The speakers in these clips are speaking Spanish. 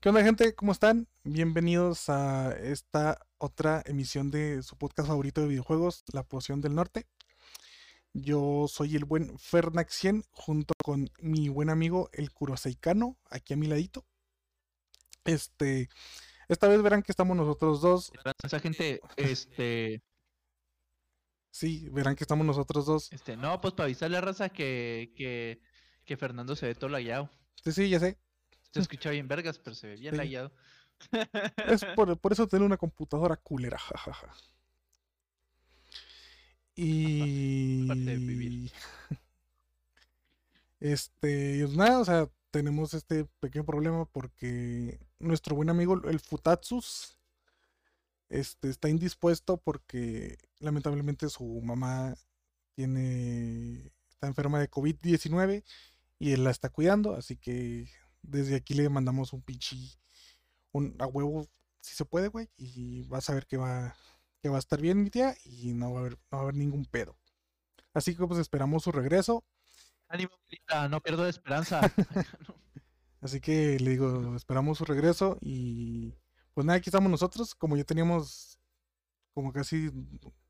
¿Qué onda, gente? ¿Cómo están? Bienvenidos a esta otra emisión de su podcast favorito de videojuegos, La Poción del Norte. Yo soy el buen Fernaxien, junto con mi buen amigo el Kuroseikano, aquí a mi ladito. Este, esta vez verán que estamos nosotros dos. Esa gente, este. Sí, verán que estamos nosotros dos. Este, no, pues para avisarle a raza que, que, que Fernando se ve todo lagueado. Sí, sí, ya sé. Se escucha bien vergas, pero se ve bien Sí. lagueado. Es por, por eso tener una computadora culera, jajaja. Y. Parte de vivir. Este, pues nada, o sea, tenemos este pequeño problema porque nuestro buen amigo, el Futatsus, este, está indispuesto porque lamentablemente su mamá tiene, está enferma de COVID-19 y él la está cuidando, así que desde aquí le mandamos un pinche, un, a huevo, si se puede, güey, y vas a ver que va, que va a estar bien mi tía y no va a haber, no va a haber ningún pedo. Así que pues esperamos su regreso. Ánimo, no pierdo la esperanza. Así que le digo, esperamos su regreso y pues nada, aquí estamos nosotros, como ya teníamos como casi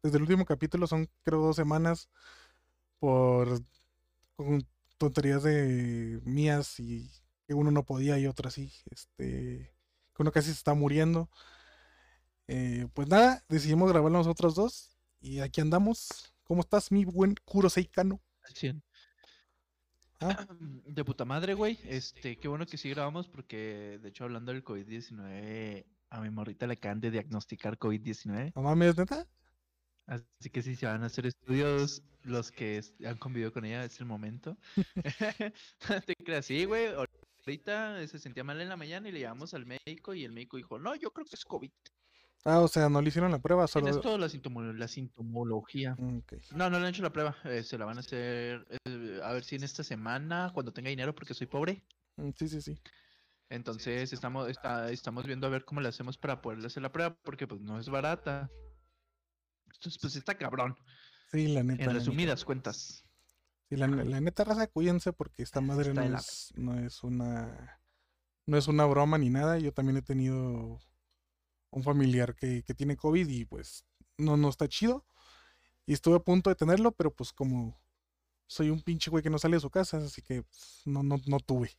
desde el último capítulo, son creo dos semanas por con tonterías de mías y que uno no podía y otro así, este, que uno casi se está muriendo. Eh, pues nada, decidimos grabar nosotros dos y aquí andamos. ¿Cómo estás, mi buen Kuroseikano? Al cien. Ah. De puta madre, güey. Este, qué bueno que sí grabamos porque, de hecho, hablando del COVID-19, a mi morrita le acaban de diagnosticar COVID-19. ¿No mames, neta? Así que sí, se van a hacer estudios los que han convivido con ella, es el momento. No Te creas, sí, güey. Ahorita se sentía mal en la mañana y le llevamos al médico y el médico dijo, no, yo creo que es COVID. Ah, o sea, no le hicieron la prueba, Tienes solo... toda la, sintomo- la sintomología. Mm. No, no le han hecho la prueba. eh, se la van a hacer, eh, a ver si en esta semana, cuando tenga dinero, porque soy pobre. Mm, Sí, sí, sí. Entonces estamos, está- estamos viendo a ver cómo le hacemos para poderle hacer la prueba, porque pues no es barata. Entonces, pues está cabrón. Sí, la neta. En la neta. resumidas cuentas. Sí, la, la neta raza, cuídense porque esta madre no es, no es una no es una broma ni nada. Yo también he tenido un familiar que, que tiene COVID y pues no, no está chido. Y estuve a punto de tenerlo, pero pues como soy un pinche güey que no sale de su casa, así que pues, no, no, no tuve.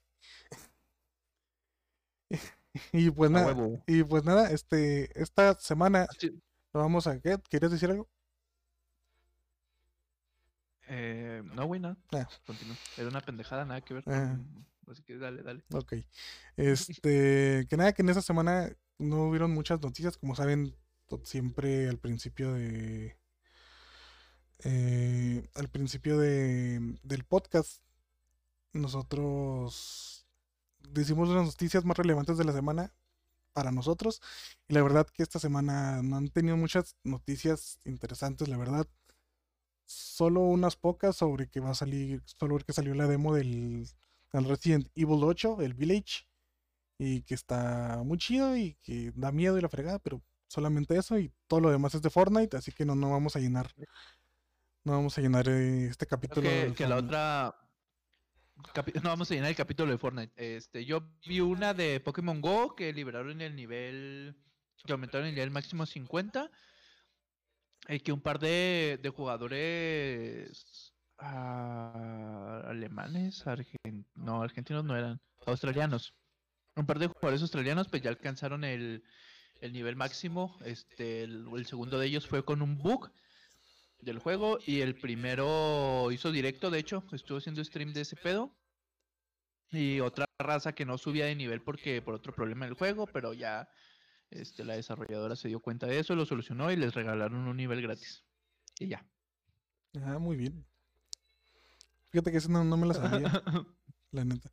y pues A nada, huevo. y pues nada, este, esta semana lo vamos a ¿qué? ¿Querías decir algo? Eh, no, güey, nada. Ah. Continúa. Era una pendejada, nada que ver Ah. Así que dale, dale. Ok. Este, que nada, que en esta semana no hubieron muchas noticias, como saben, siempre al principio de eh, al principio de, del podcast nosotros decimos las noticias más relevantes de la semana para nosotros y la verdad que esta semana no han tenido muchas noticias interesantes, la verdad. Solo unas pocas sobre que va a salir, solo que salió la demo del al Resident Evil 8, el Village, y que está muy chido y que da miedo y la fregada, pero solamente eso y todo lo demás es de Fortnite, así que no, no vamos a llenar, no vamos a llenar eh, este Creo capítulo. que, de que la otra... capi- No, vamos a llenar el capítulo de Fortnite. Este, yo vi una de Pokémon Go que liberaron el nivel... Que aumentaron el nivel máximo a 50. Y que un par de, de jugadores... ah, alemanes, argen- no, argentinos no eran, australianos. Un par de jugadores australianos pues ya alcanzaron el, el nivel máximo. Este, el segundo de ellos fue con un bug del juego y el primero hizo directo, de hecho, estuvo haciendo stream de ese pedo. Y otra raza que no subía de nivel porque por otro problema del juego, pero ya este, la desarrolladora se dio cuenta de eso, lo solucionó y les regalaron un nivel gratis. Y ya. Ah, muy bien. Fíjate que esa no, no me la sabía, la neta.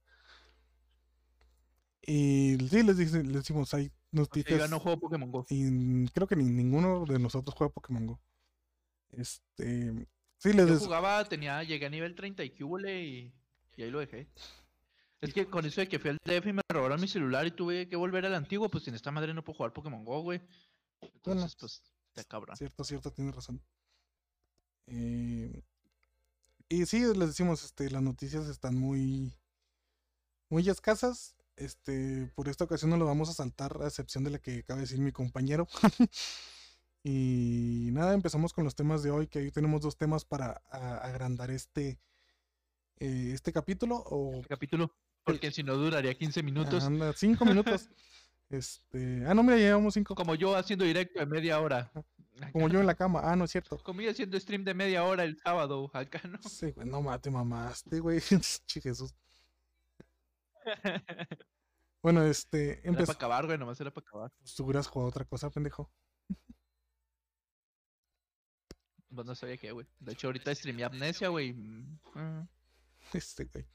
Y sí, les, dice- les decimos, hay yo noticias. ya no juego Pokémon Go. Y creo que ni, ninguno de nosotros juega Pokémon Go. Este. Sí, les Yo jugaba, tenía, llegué a nivel 30 y cúbole y, y ahí lo dejé. Es que con eso de que fui al DF y me robaron mi celular y tuve que volver al antiguo, pues en esta madre no puedo jugar Pokémon Go, güey. Entonces, pues, está cabrón. Cierto, cierto, tienes razón. Eh, y sí, les decimos, este, las noticias están muy, muy escasas. Este, por esta ocasión no lo vamos a saltar, a excepción de la que acaba de decir mi compañero. y nada, empezamos con los temas de hoy, que hoy tenemos dos temas para a- agrandar este, eh, este capítulo. O Este capítulo, porque si no duraría 15 minutos. anda, cinco minutos. Este, ah, no, mira, llevamos cinco. Como yo haciendo directo de media hora. Como yo en la cama. Ah, no es cierto. Como yo haciendo stream de media hora el sábado, acá no. Sí, güey, no mate, mamaste, güey. Che, Jesús. Bueno, este, Era para empezó. acabar, güey, nomás era para acabar. Tú hubieras jugado otra cosa, pendejo. Pues no sabía qué, güey. De hecho, ahorita streamé Amnesia, güey. mm, ah, Este, güey.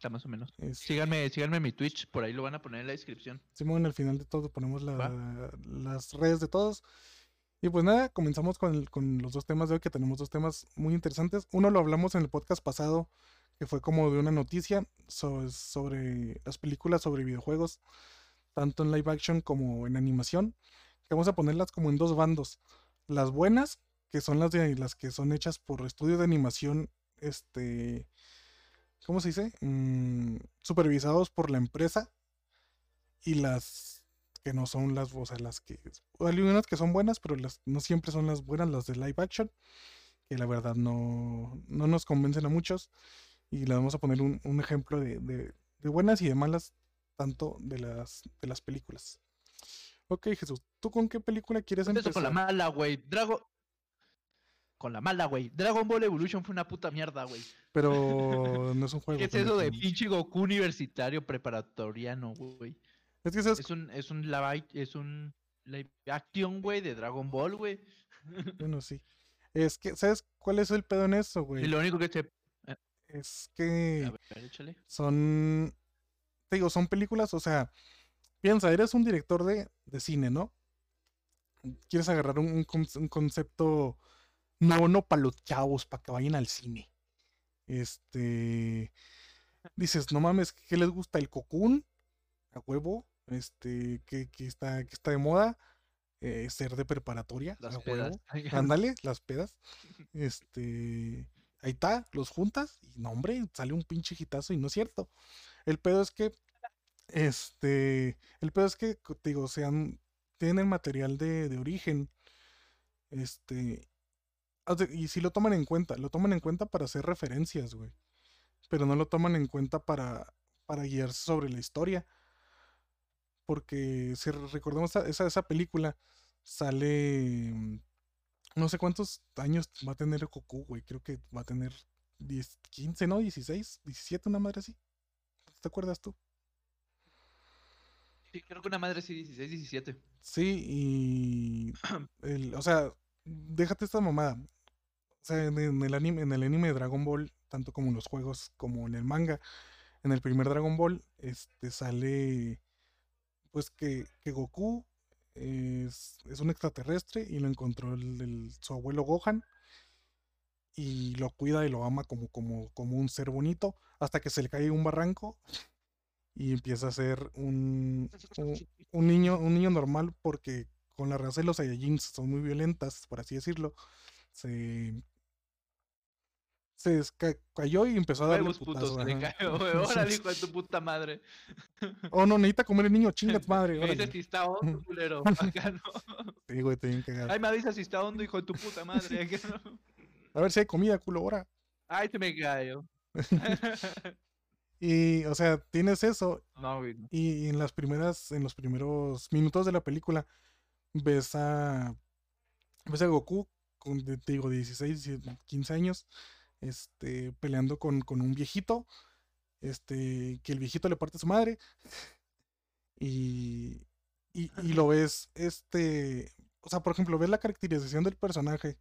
Está más o menos. Es- Síganme, síganme en mi Twitch, por ahí lo van a poner en la descripción. Simón, al final de todo ponemos la- las redes de todos. Y pues nada, comenzamos con, el- con los dos temas de hoy, que tenemos dos temas muy interesantes. Uno lo hablamos en el podcast pasado, que fue como de una noticia so- sobre las películas sobre videojuegos, tanto en live action como en animación, que vamos a ponerlas como en dos bandos. Las buenas, que son las de las que son hechas por estudios de animación, este, ¿cómo se dice? Mm, supervisados por la empresa y las que no son las, o sea, las que hay unas que son buenas, pero las no siempre son las buenas, las de live action, que la verdad no, no nos convencen a muchos. Y le vamos a poner un, un ejemplo de, de- de buenas y de malas, tanto de las, de las películas. Ok, Jesús, ¿tú con qué película quieres Empiezo con la empezar? mala, güey. Dragon. Con la mala, güey. Dragon Ball Evolution fue una puta mierda, güey. Pero no es un juego. ¿Qué es eso de pinche Goku universitario preparatoriano, güey? Es que sabes, Es un, es un live, es un live action, güey, de Dragon Ball, güey. bueno, sí. Es que, ¿sabes cuál es el pedo en eso, Y güey? lo único que se. Es que A ver, échale. son, te digo, son películas, o sea, piensa, eres un director de, de cine, ¿no? Quieres agarrar un, un concepto nuevo, no para los chavos, para que vayan al cine. Este, dices, no mames, ¿qué les gusta? El cocoon, a huevo, este, que, que está, que está de moda, Eh, ser de preparatoria, Las a pedas. huevo. Ándale, las pedas. Este. Ahí está, los juntas. Y no, hombre, sale un pinche hitazo y no es cierto. El pedo es que. Este. El pedo es que, te digo, sean. Tienen material de, de origen. Este. Y si lo toman en cuenta. Lo toman en cuenta para hacer referencias, güey. Pero no lo toman en cuenta para. Para guiarse sobre la historia. Porque si re- recordamos esa, esa, película, sale. mm, No sé cuántos años va a tener Goku, güey. Creo que va a tener 10, 15, ¿no? 16, 17, una madre así. ¿Te acuerdas tú? Sí, creo que una madre sí, 16, 17. Sí, y. el- o sea, déjate esta mamada. O sea, en, el anime, en el anime de Dragon Ball, tanto como en los juegos como en el manga, en el primer Dragon Ball, este sale. Pues que, que Goku es, es un extraterrestre y lo encontró el- su abuelo Gohan. Y lo cuida y lo ama como, como, como un ser bonito. Hasta que se le cae un barranco. Y empieza a ser un, un, un niño, un niño normal porque con la raza de los Saiyajins son muy violentas, por así decirlo. Se, se cayó y empezó a darle Huevos putos, putazo, cayó, güey. Órale, hijo de tu puta madre. Oh, no, necesita comer el niño, chingas madre. Me dices si está hondo, culero. Acá no. Sí, güey, te bien cagado. Ay, me avisas si está hondo, hijo de tu puta madre. Acá no. A ver si hay comida, culo, ahora. Ay, se me cayó. Y, o sea, tienes eso. no, güey. no. Y en las primeras, en los primeros minutos de la película, ves a, ves a Goku con, te digo, 16, 17, 15 años, este, peleando con, con un viejito, este, que el viejito le parte a su madre. Y, y, y lo ves, este, o sea, por ejemplo, ves la caracterización del personaje,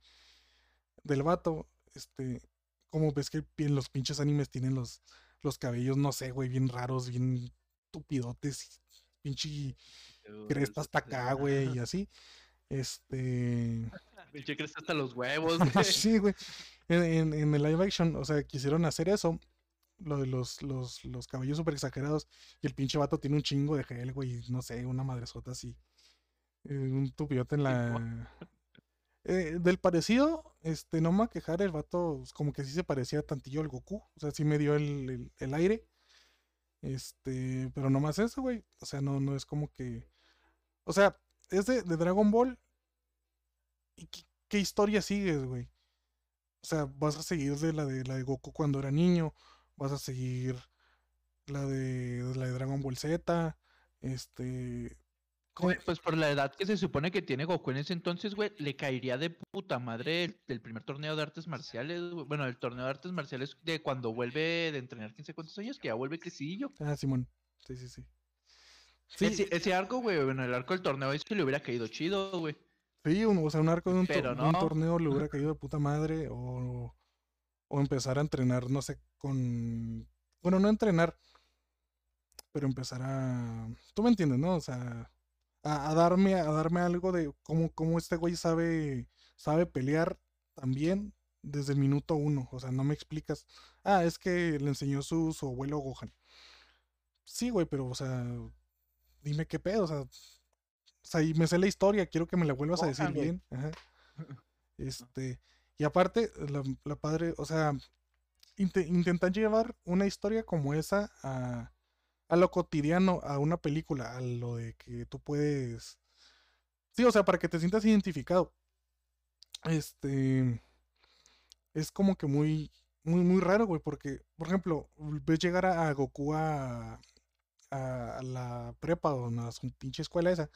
del vato, este, como ves que en los pinches animes tienen los, los cabellos, no sé, güey, bien raros, bien tupidotes, pinche cresta hasta acá, güey, y así. Este. Pinche cresta hasta los huevos, güey. sí, güey. En, en- en el live action, o sea, quisieron hacer eso. Lo de los, los, los cabellos súper exagerados. Y el pinche vato tiene un chingo de gel, güey. No sé, una madresota así. eh, un tupidote en la. Eh, del parecido, este, no me voy a quejar, el vato pues, como que sí se parecía tantillo al Goku. O sea, sí me dio el, el- el aire. Este, pero no más eso, güey. O sea, no, no es como que. O sea, es de, de Dragon Ball. ¿Y qué, qué historia sigues, güey? O sea, vas a seguir de la de la de Goku cuando era niño. Vas a seguir la de la de Dragon Ball Z. Este. Güey, pues por la edad que se supone que tiene Goku en ese entonces, güey, le caería de puta madre el, el primer torneo de artes marciales, güey. Bueno, el torneo de artes marciales de cuando vuelve de entrenar 15 cuantos años, que ya vuelve crecidillo. Ah, Simón. Sí, sí, sí. Sí, ese, ese arco, güey, bueno, el arco del torneo es que le hubiera caído chido, güey. Sí, un- o sea, un arco de un, Pero torneo le hubiera caído de puta madre o, o empezar a entrenar, no sé, con... Bueno, no entrenar, pero empezar a... Tú me entiendes, ¿no? O sea, a, a darme, a darme algo de cómo, cómo este güey sabe, sabe pelear también desde el minuto uno. O sea, no me explicas. Ah, es que le enseñó su, su abuelo Gohan. Sí, güey, pero, o sea, dime qué pedo, o sea, o sea, y me sé la historia, quiero que me la vuelvas a decir bien. Ajá. Este, y aparte, la, la padre, o sea, intentan llevar una historia como esa a, a lo cotidiano, a una película, a lo de que tú puedes. Sí, o sea, para que te sientas identificado. Este. Es como que muy, muy, muy raro, güey, porque, por ejemplo, ves llegar a, a Goku a, a, a la prepa o a su pinche escuela esa.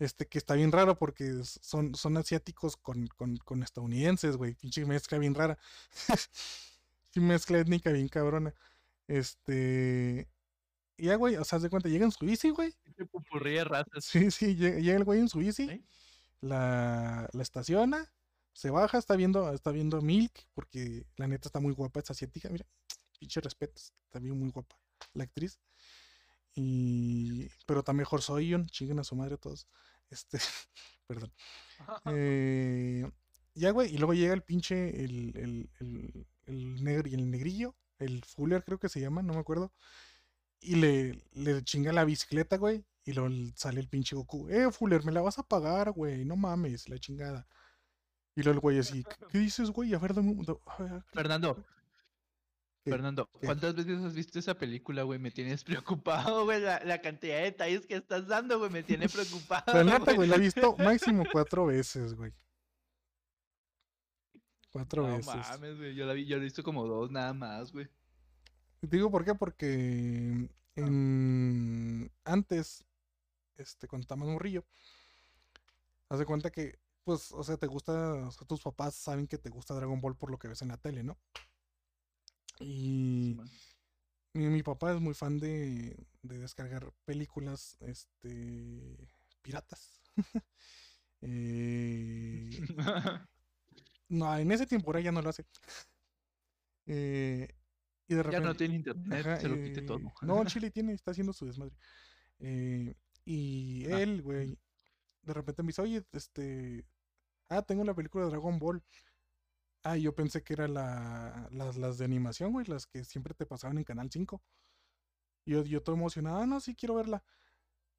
Este, que está bien raro porque son, son asiáticos con, con, con estadounidenses, güey. Pinche mezcla bien rara. Sí, mezcla étnica bien cabrona. Este. Y ya, güey, o sea, de cuenta, llega en su bici, güey. Sí, sí, llega, llega el güey en su bici, ¿sí? la, la estaciona, se baja, está viendo, está viendo Milk, porque la neta está muy guapa, es asiática, mira, pinche respetos, está bien muy guapa la actriz. Y. Pero está mejor Soyun, chinguen a su madre todos. Este. Perdón. Eh, ya, güey, y luego llega el pinche, el, el, el, el negro y el negrillo, el Fuller creo que se llama, no me acuerdo. Y le, le chinga la bicicleta, güey. Y luego sale el pinche Goku. Eh, Fuller, me la vas a pagar, güey. No mames, la chingada. Y luego el güey así, "¿Qué- ¿qué dices, güey? A ver, dame un... da- a ver, ¿qué- Fernando, qué?". Fernando. ¿cuántas veces has visto esa película, güey? Me tienes preocupado, güey. La, la cantidad de detalles que estás dando, güey, me tiene preocupado. La neta, güey, la he visto máximo cuatro veces, güey. Cuatro No veces. mames, güey. Yo la vi, yo la he visto como dos nada más, güey. Digo por qué, porque en... antes, este, cuando estaba más morrillo, haz de cuenta que, pues, o sea, te gusta, o sea, tus papás saben que te gusta Dragon Ball por lo que ves en la tele, ¿no? Y mi, papá es muy fan de, de descargar películas, este, piratas. Eh, no, en ese tiempo ahora ya no lo hace. Eh, y de ya repente... no tiene internet, Ajá, se lo quite todo. eh, No, Chile tiene, está haciendo su desmadre. Eh, y Ah. él, güey, de repente me dice, oye, este, ah, tengo la película de Dragon Ball. Ah, yo pensé que era la, las, las de animación, güey, las que siempre te pasaban en Canal 5. Y yo, yo todo emocionado, ah, no, sí, quiero verla.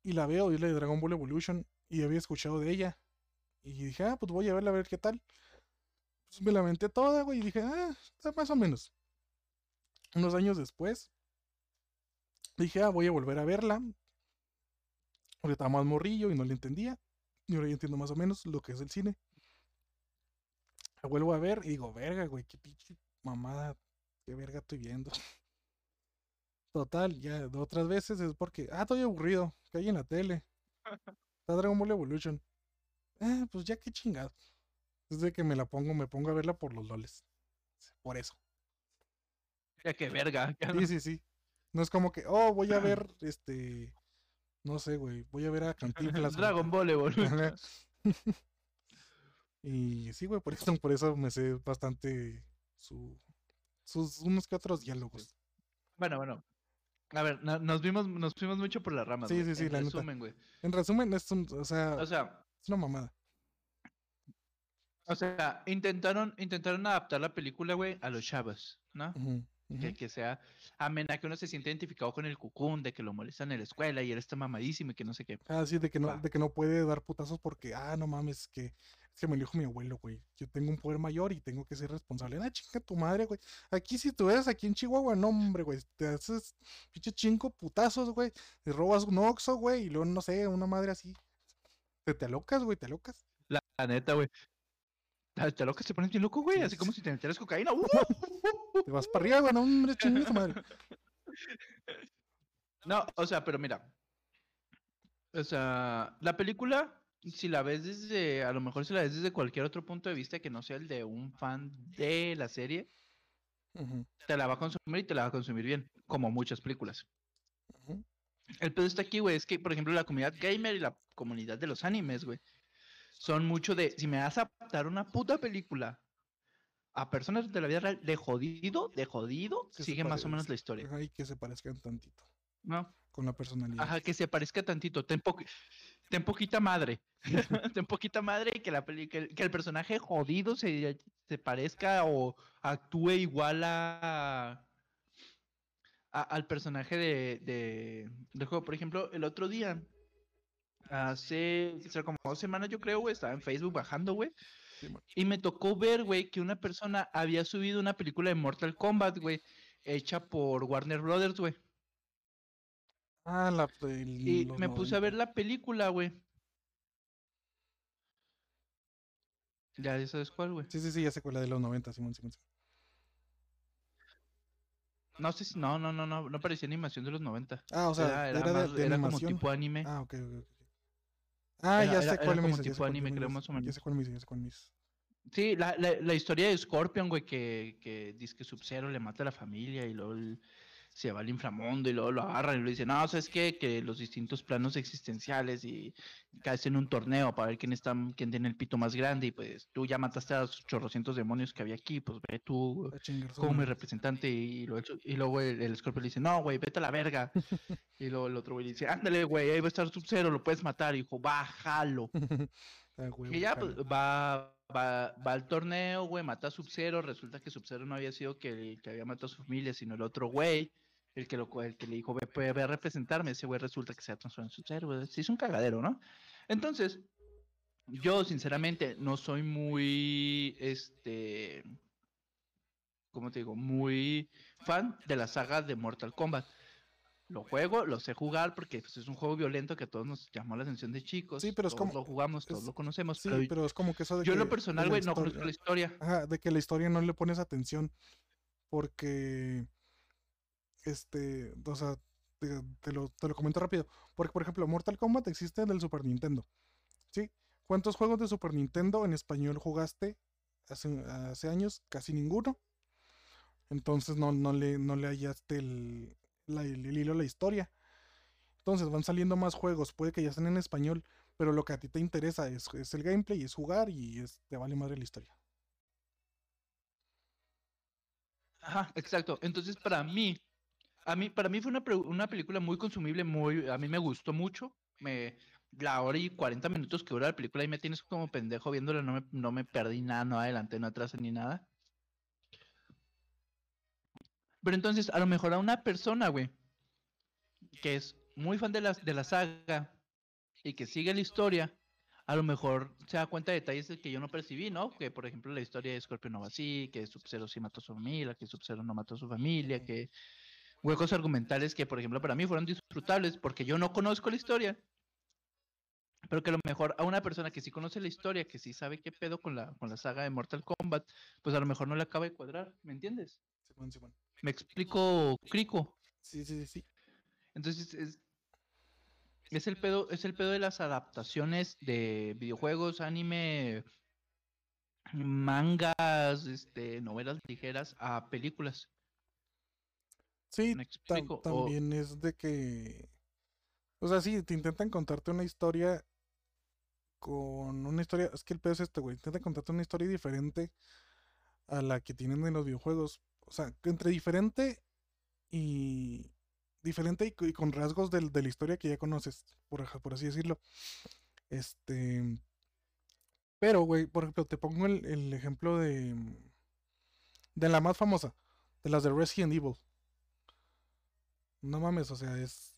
Y la veo, y la de Dragon Ball Evolution, y había escuchado de ella. Y dije, ah, pues voy a verla a ver qué tal. Pues me la aventé toda, güey, y dije, ah, más o menos. Unos años después, dije, ah, voy a volver a verla. Porque estaba más morrillo y no le entendía. Y ahora ya entiendo más o menos lo que es el cine. La vuelvo a ver y digo, verga, güey, qué pinche mamada, qué verga estoy viendo. Total, ya de otras veces es porque, ah, estoy aburrido, que hay en la tele. Está Dragon Ball Evolution. Ah, pues ya qué chingado. Desde que me la pongo, me pongo a verla por los loles. Por eso. Ya que verga. ya Sí, sí, sí. No es como que, oh, voy a ver, este, no sé, güey, voy a ver a Cantinflas. Dragon Ball Evolution. Y sí, güey, por eso, por eso me sé bastante su, sus unos que otros diálogos. Bueno, bueno. A ver, no- nos vimos, nos fuimos mucho por las ramas. Sí, sí, sí, En la resumen, güey. En resumen, es un, o sea, O sea, es una mamada. o sea, intentaron, intentaron adaptar la película, güey, a los chavos, ¿no? Que, sea amena, que uno se siente identificado con el cucún, de que lo molestan en la escuela y él está mamadísimo y que no sé qué. Ah, sí, de que no, de que no puede dar putazos porque, ah, no mames, que Es que me lo dijo mi abuelo, güey. Yo tengo un poder mayor y tengo que ser responsable. Ah, chinga tu madre, güey. Aquí si tú eres aquí en Chihuahua, no, hombre, güey. Te haces pinche chingo putazos, güey. Te robas un oxo, güey. Y luego, no sé, una madre así. Te, te alocas, güey, te alocas. La, la neta, güey. Te te locas, te pones bien loco, güey. Sí, Así sí, como si te metieras cocaína. ¡Uh! Te vas para arriba, güey. No, hombre, chinga tu madre. No, o sea, pero mira. O sea, la película, si la ves desde, a lo mejor si la ves desde cualquier otro punto de vista que no sea el de un fan de la serie, te la va a consumir y te la va a consumir bien, como muchas películas. ujú. El pedo está aquí, güey, es que, por ejemplo, la comunidad gamer y la comunidad de los animes, güey, son mucho de, si me vas a adaptar una puta película a personas de la vida real, de jodido, de jodido, sigue más o menos la historia, Ajá, y que se parezcan tantito ¿no? con la personalidad. Ajá, que se parezca tantito, ten, poqui- ten poquita madre, ten poquita madre y que, la peli- que, el, que el personaje jodido se, se parezca o actúe igual a, a- al personaje de, de- del juego. Por ejemplo, el otro día, hace o sea, como dos semanas yo creo, güey, estaba en Facebook bajando, güey, Sí, y me tocó ver, güey, que una persona había subido una película de Mortal Kombat, güey, hecha por Warner Brothers, güey. Ah, la Y me puse a 90. ver la película, güey. Ya ya sabes cuál, güey. Sí, sí, sí, ya sé cuál, la de los 90, Simón, Simón. Simón. No sé si. No, no, no, no. No parecía animación de los 90. Ah, o sea, era, era, era de, más- de era como tipo anime. Ah, ok, ok, ok. Ah, ya sé cuál me como ya tipo anime, me creo, más o Ya menos. sé cuál me ya sé cuál me. Sí, la, la, la historia de Scorpion, güey, que, que dice que Sub-Zero le mata a la familia y luego el- se va al inframundo y luego lo agarran y le dicen, no, ¿sabes qué? Que los distintos planos existenciales y que hacen un torneo para ver quién está, quién tiene el pito más grande y pues tú ya mataste a los chorrocientos demonios que había aquí, pues ve tú como mi representante y, luego, y luego el, el le dice, no, güey, vete a la verga. y luego el otro güey le dice, ándale, güey, ahí va a estar Sub-Zero, lo puedes matar. Y dijo, bájalo. Ah, Y ya, pues, va, va, al torneo, güey, mata a Sub-Zero. Resulta que Sub-Zero no había sido que, el que había matado a su familia, sino el otro güey, el que, le dijo, ve, ve, a representarme. Ese güey resulta que se ha transformado en Sub-Zero, güey. Sí, es un cagadero, ¿no? Entonces, yo, sinceramente, no soy muy, este, ¿cómo te digo? Muy fan de la saga de Mortal Kombat. Lo juego, lo sé jugar porque pues, es un juego violento que a todos nos llamó la atención de chicos. Sí, pero es todos como- lo jugamos, todos es- lo conocemos. Sí, pero pero es como que eso de yo en que lo personal, güey, no conozco la historia. Ajá, de que la historia no le pones atención. Porque. Este. O sea, te, te lo, te lo comento rápido. Porque, por ejemplo, Mortal Kombat existe en el Super Nintendo. ¿Sí? ¿Cuántos juegos de Super Nintendo en español jugaste hace, hace años? Casi ninguno. Entonces no, no, le, no le hallaste el, el, hilo a la historia. Entonces van saliendo más juegos. Puede que ya estén en español. Pero lo que a ti te interesa es, el gameplay, es jugar y es, te vale madre la historia. Ajá, exacto. Entonces, para mí, a mí, para mí fue una, película muy consumible, muy, a mí me gustó mucho. Me, la hora y 40 minutos que dura la película y me tienes como pendejo viéndola, no me, no me perdí nada, no adelante, no atrás ni nada. Pero entonces, a lo mejor a una persona, güey, que es muy fan de la, de la saga y que sigue la historia, a lo mejor se da cuenta de detalles de que yo no percibí, ¿no? Que, por ejemplo, la historia de Scorpion no va así, que Sub-Zero sí mató a su familia, que Sub-Zero no mató a su familia, que huecos argumentales que, por ejemplo, para mí fueron disfrutables porque yo no conozco la historia. Pero que a lo mejor a una persona que sí conoce la historia, que sí sabe qué pedo con la, con la saga de Mortal Kombat, pues a lo mejor no le acaba de cuadrar, ¿me entiendes? Simón, Simón. Me explico, Crico. Sí, sí, sí, sí. Entonces es, es el pedo, es el pedo de las adaptaciones de videojuegos, anime, mangas, este, novelas ligeras a películas. Sí, ¿Me tam- explico? O- también es de que. O sea, sí, te intentan contarte una historia con una historia. Es que el pedo es este, güey. Intentan contarte una historia diferente a la que tienen en los videojuegos. O sea, entre diferente y. Diferente y, co- y con rasgos del- de la historia que ya conoces, por así decirlo. Este. Pero, güey, por ejemplo, te pongo el, el ejemplo de. De la más famosa, de las de Resident Evil. No mames, o sea, es.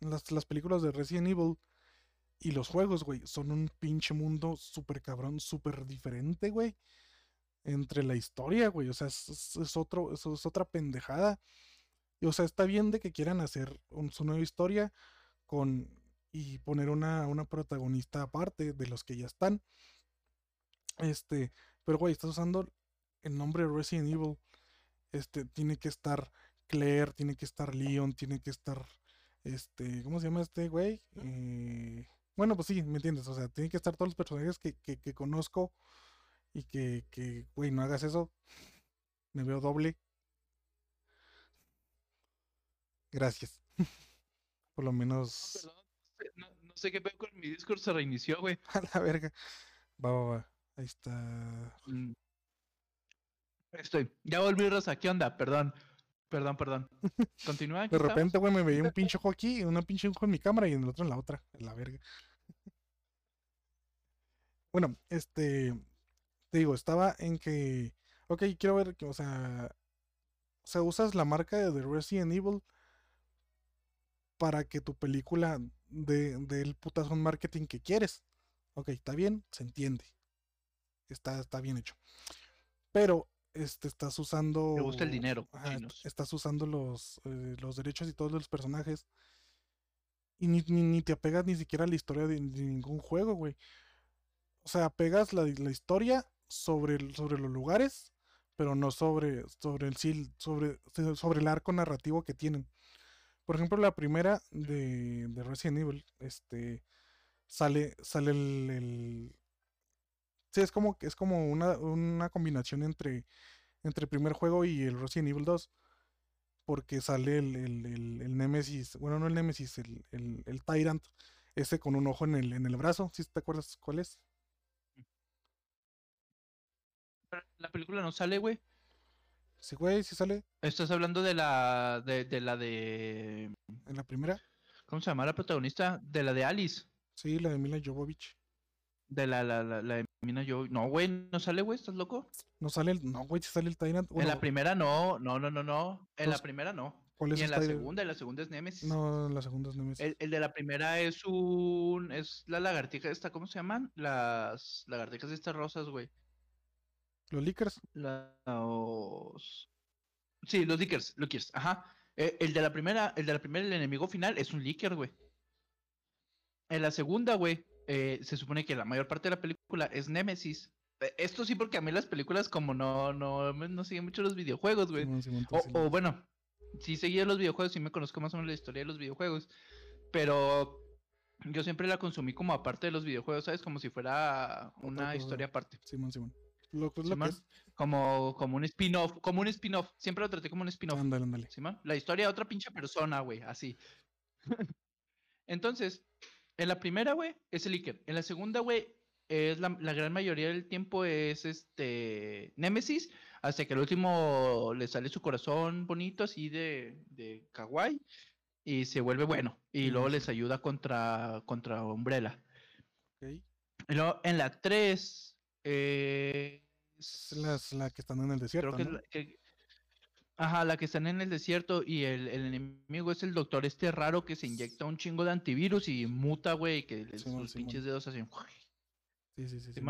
Las, las películas de Resident Evil Y los juegos, güey, son un pinche mundo súper cabrón, súper diferente, güey. Entre la historia, güey. O sea, es, otro, es, es otra pendejada. Y, o sea, está bien de que quieran hacer su nueva historia con y poner una, una protagonista aparte de los que ya están. Este, pero güey, estás usando el nombre Resident Evil. Este, tiene que estar Claire, tiene que estar Leon, tiene que estar, este, ¿cómo se llama este güey? Eh, bueno, pues sí, ¿me entiendes? O sea, tiene que estar todos los personajes que, que conozco y que, que, güey, no hagas eso. Me veo doble. Gracias. Por lo menos no sé- no, no sé qué pedo con mi Discord, se reinició, güey. a la verga. Va, va, va. Ahí está. Mm. Estoy. Ya volví, Rosa. ¿Qué onda? Perdón. Perdón, perdón. Continúa. De repente, güey, me veía un pinche ojo aquí, una pinche ojo en mi cámara y en el otro en la otra. En la verga. Bueno, este. Te digo, estaba en que. Ok, quiero ver que, o sea. O sea, usas la marca de Resident Evil para que tu película dé dé el putazo en marketing que quieres. Ok, está bien, se entiende. Está, está bien hecho. Pero este, estás usando. Me gusta el dinero, ajá, estás usando los, eh, los derechos y todos los personajes. Y ni, ni, ni te apegas ni siquiera a la historia de, de ningún juego, güey. O sea, pegas la, la historia sobre, sobre los lugares, pero no sobre, sobre el sobre, sobre el arco narrativo que tienen. Por ejemplo, la primera de, de Resident Evil, este, sale, sale el, sí, es como, es como una, una combinación entre, entre el primer juego y el Resident Evil 2. Porque sale el, el, el, Nemesis, bueno, no el Nemesis, el, el, el Tyrant, ese con un ojo en el, en el brazo, si te acuerdas cuál es? Pero La película no sale, güey. Sí, güey, sí sale Estás hablando de la de, de la de en la primera. ¿cómo se llama la protagonista? De la de Alice. Sí, la de Mila Jovovich. De la, la, la, la de Mina yo. No, güey, no sale, güey, ¿estás loco? No sale el, no, güey, sí sale el Tyrant. en la primera no, no, no, no, no. En la primera no. ¿cuál es Y en la Tyrant? segunda, en la segunda es Nemesis. No, en la segunda es Nemesis. El, el de la primera es un. Es la lagartija esta, ¿cómo se llaman? Las lagartijas estas rosas, güey. Los Lickers. Los. Sí, los Lickers, Lickers, ajá. Eh, el de la primera, el de la primera, el enemigo final es un Licker, güey. En la segunda, güey, eh, se supone que la mayor parte de la película es Nemesis. Eh, Esto sí, porque a mí las películas, como no, no, no siguen mucho los videojuegos, güey. O, bueno, sí seguía los videojuegos, sí me conozco más o menos la historia de los videojuegos. Pero yo siempre la consumí como aparte de los videojuegos, ¿sabes? Como si fuera una historia aparte. Simón, Simón. Lo, lo que Simón. es. Como, como un spin-off, como un spin-off. Siempre lo traté como un spin-off. Ándale, ándale. Simón. La historia de otra pinche persona, güey, así. Entonces, en la primera, güey, es el Iker. En la segunda, güey, es la, la gran mayoría del tiempo es este Nemesis, hasta que el último le sale su corazón bonito, así de, de kawaii, y se vuelve bueno. Y luego les ayuda contra, contra Umbrella. Y luego en la 3, eh, Es la, es la que están en el desierto, creo que es ¿no? la Ajá, la que están en el desierto y el, el enemigo es el doctor este raro que se inyecta un chingo de antivirus y muta, güey, que sus pinches dedos hacen... Sí, sí, sí, sí.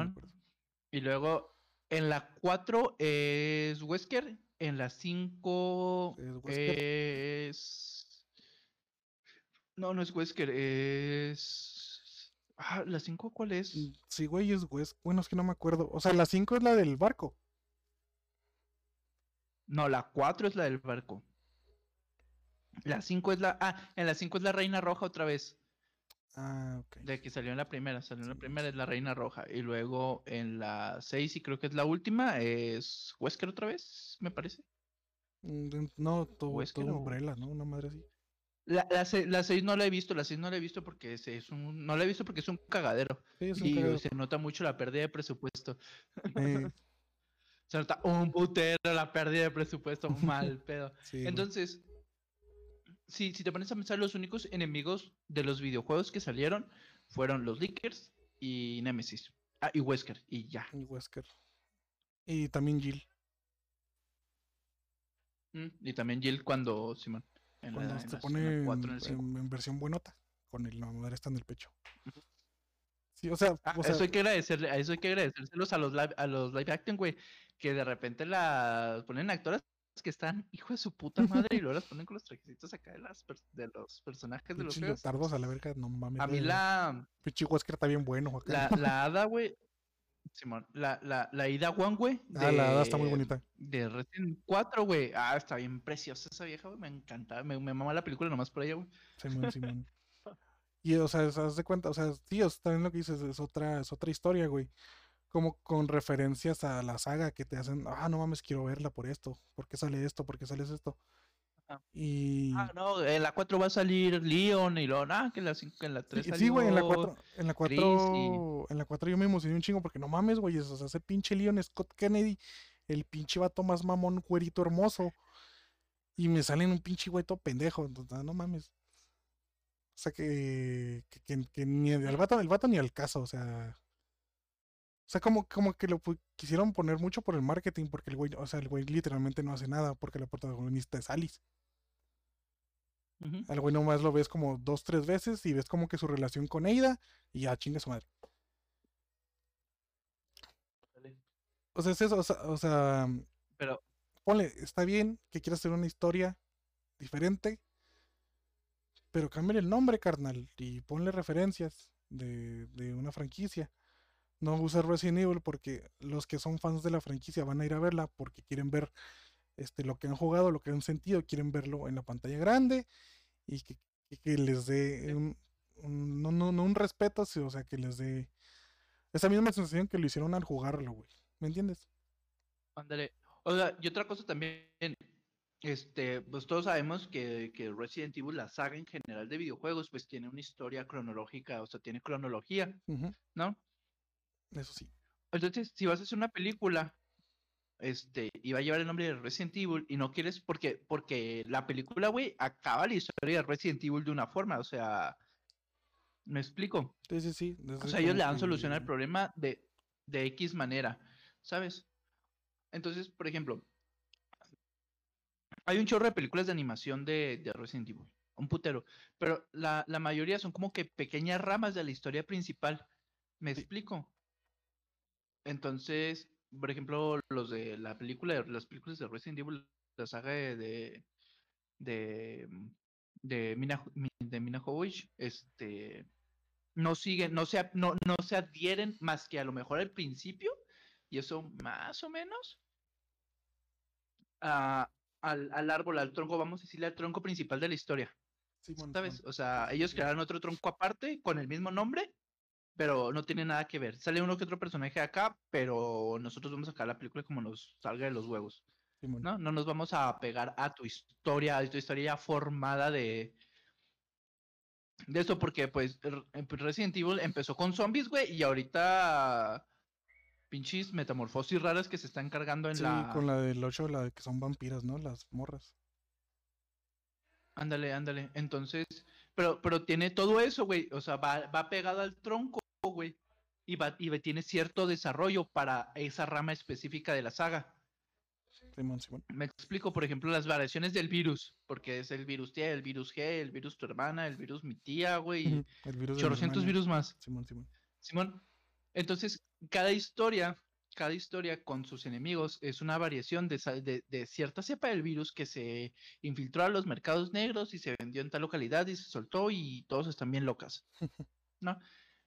Y luego en la 4 es Wesker, en la 5 Es es... No, no es Wesker, es... Ah, ¿la 5 cuál es? Mm, Sí, güey, es Wes. Bueno, es que no me acuerdo. O sea, la 5 es la del barco. No, la 4 es la del barco. La 5 es la... Ah, en la 5 es la Reina Roja otra vez. Ah, ok. De que salió en la primera, salió en la primera es la Reina Roja. Y luego en la 6, y creo que es la última, es Wesker otra vez, me parece. Mm, No, todo, Wesker todo o- Umbrella, ¿no? Una madre así. La, la, se- la 6 no la he visto, la 6 no la he visto porque es, es un, no la he visto porque es un cagadero. Sí, es un Y se nota mucho la pérdida de presupuesto. Eh, Se nota un putero la pérdida de presupuesto, mal pedo. sí. Entonces, si, si te pones a pensar, los únicos enemigos de los videojuegos que salieron fueron los Lickers y Nemesis. Ah, y Wesker, y ya. Y Wesker. Y también Jill. Mm, Y también Jill cuando, Simón, en Cuando la, se en pone la en, 4, en el 5. en- en versión buenota. Con el, la madre está en el pecho. Sí, o sea, Ah, o sea, eso hay que agradecerle, a eso hay que agradecérselos a los live, a los live acting, güey, que de repente las ponen actoras que están hijo de su puta madre y luego las ponen con los trajecitos acá de las de los personajes de los leotardos a la verga, no mames. A mí la Wesker está bien bueno acá. la, la hada, güey, Simón, la, la, la Ida Wong, güey, Ah, la hada está muy bonita. De Resident 4, güey. Ah, está bien preciosa esa vieja, güey. Me encantaba. Me, me mama la película nomás por ella, güey. Simón, Simón. Y, o sea, haz de cuenta, o sea, sí, o sea, también lo que dices es otra, es otra historia, güey. Como con referencias a la saga que te hacen, ah, no mames, quiero verla por esto. ¿Por qué sale esto? ¿Por qué sale esto? Ajá. Y. Ah, no, en la 4 va a salir Leon y luego, ah, que en la, cinco- que en la 3 Sí, sí, güey, en la salió 4, en la Chris 4, en la 4 yo me emocioné un chingo porque no mames, güey, o sea, ese pinche Leon Scott Kennedy, el pinche vato más mamón, güerito hermoso, y me salen un pinche güey todo pendejo, entonces, ah, no mames. O sea que, que, que- que ni el vato, el vato ni al caso, o sea. O sea, como, como que lo quisieron poner mucho por el marketing, porque el güey, o sea, el güey literalmente no hace nada, porque la protagonista es Alice. Ujú. Al güey nomás lo ves como dos, tres veces y ves como que su relación con Eida y ya chinga su madre. O sea, es eso, o sea, o sea, Pero, ponle, está bien que quieras hacer una historia diferente, pero cámbiale el nombre, carnal, y ponle referencias de, de una franquicia. No uses Resident Evil porque los que son fans de la franquicia van a ir a verla porque quieren ver este, lo que han jugado, lo que han sentido, quieren verlo en la pantalla grande y que, les dé un, un- no, no, no un respeto, o sea, que les dé esa misma sensación que lo hicieron al jugarlo, güey. ¿Me entiendes? ándale. O sea, y otra cosa también, este, pues todos sabemos que, que Resident Evil, la saga en general de videojuegos, pues tiene una historia cronológica, o sea, tiene cronología, ¿no? Eso sí. Entonces, si vas a hacer una película, este, va a llevar el nombre de Resident Evil, y no quieres, porque, porque la película, güey, acaba la historia de Resident Evil de una forma, o sea, ¿me explico? Sí, sí, sí. O sea, ellos le dan solución al problema de, de X manera, ¿sabes? Entonces, por ejemplo, hay un chorro de películas de animación de, de Resident Evil, un putero, pero la, la mayoría son como que pequeñas ramas de la historia principal. ¿Me Sí. explico? Entonces, por ejemplo, los de la película, las películas de Resident Evil, la saga de, de, de, mm, de Mina, Mi- de Mina Jovovich, este, no siguen, no se, no, no se adhieren más que a lo mejor al principio, y eso más o menos, a- al, al árbol, al tronco, vamos a decirle al tronco principal de la historia, ¿sabes? O sea, ellos crearon otro tronco aparte con el mismo nombre, pero no tiene nada que ver. Sale uno que otro personaje acá, pero nosotros vamos a sacar la película como nos salga de los huevos. Simón. ¿no? No nos vamos a pegar a tu historia, a tu historia ya formada de, de eso, porque pues, Resident Evil empezó con zombies, güey, y ahorita pinches metamorfosis raras que se están cargando en Sí, la... con la del 8, la de que son vampiras, ¿no? Las morras. Ándale, ándale. Entonces, pero, pero tiene todo eso, güey. O sea, va, va pegado al tronco, güey. Y, va, y va- tiene cierto desarrollo para esa rama específica de la saga. Simón, Simón. Me explico, por ejemplo, las variaciones del virus, porque es el virus T, el virus G, el virus tu hermana, el virus mi tía, güey, El virus de mi chorrocientos hermana. virus más. Simón, Simón. Simón. Entonces, cada historia, cada historia con sus enemigos es una variación de, de cierta cepa del virus que se infiltró a los mercados negros y se vendió en tal localidad y se soltó y todos están bien locas. ¿No?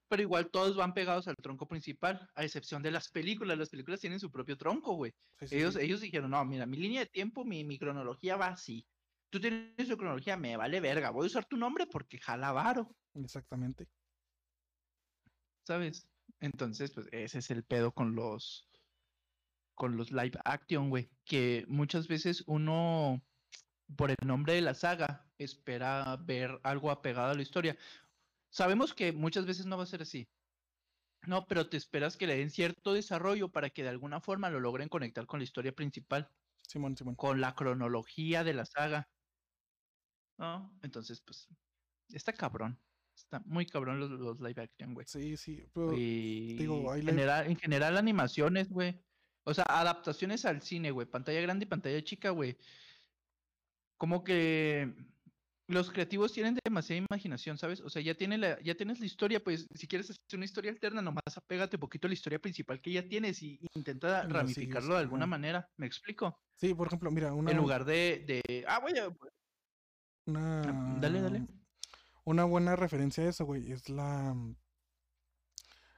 Pero igual todos van pegados al tronco principal, a excepción de las películas. Las películas tienen su propio tronco, güey. Sí, sí, Ellos, sí. ellos dijeron, no, mira, mi línea de tiempo, mi, mi cronología va así. Tú tienes tu cronología, me vale verga. Voy a usar tu nombre porque jala varo, Exactamente. ¿sabes? Entonces, pues ese es el pedo con los con los live action, güey. Que muchas veces uno, por el nombre de la saga, espera ver algo apegado a la historia. Sabemos que muchas veces no va a ser así. No, pero te esperas que le den cierto desarrollo para que de alguna forma lo logren conectar con la historia principal. Simón, Simón. con la cronología de la saga. ¿No? Entonces, pues, está cabrón. Está muy cabrón los, los live action, güey. Sí, sí. Pero, Y digo, hay general, en general animaciones, güey. O sea, adaptaciones al cine, güey. Pantalla grande y pantalla chica, güey. Como que los creativos tienen demasiada imaginación, ¿sabes? O sea, ya, tiene la, ya tienes la historia, pues si quieres hacer una historia alterna, nomás apégate un poquito a la historia principal que ya tienes y, intenta ramificarlo de alguna manera. ¿Me explico? Sí, por ejemplo, mira, una... En lugar de, de ah, voy a... Una... Dale, dale. Una buena referencia a eso, güey, es la...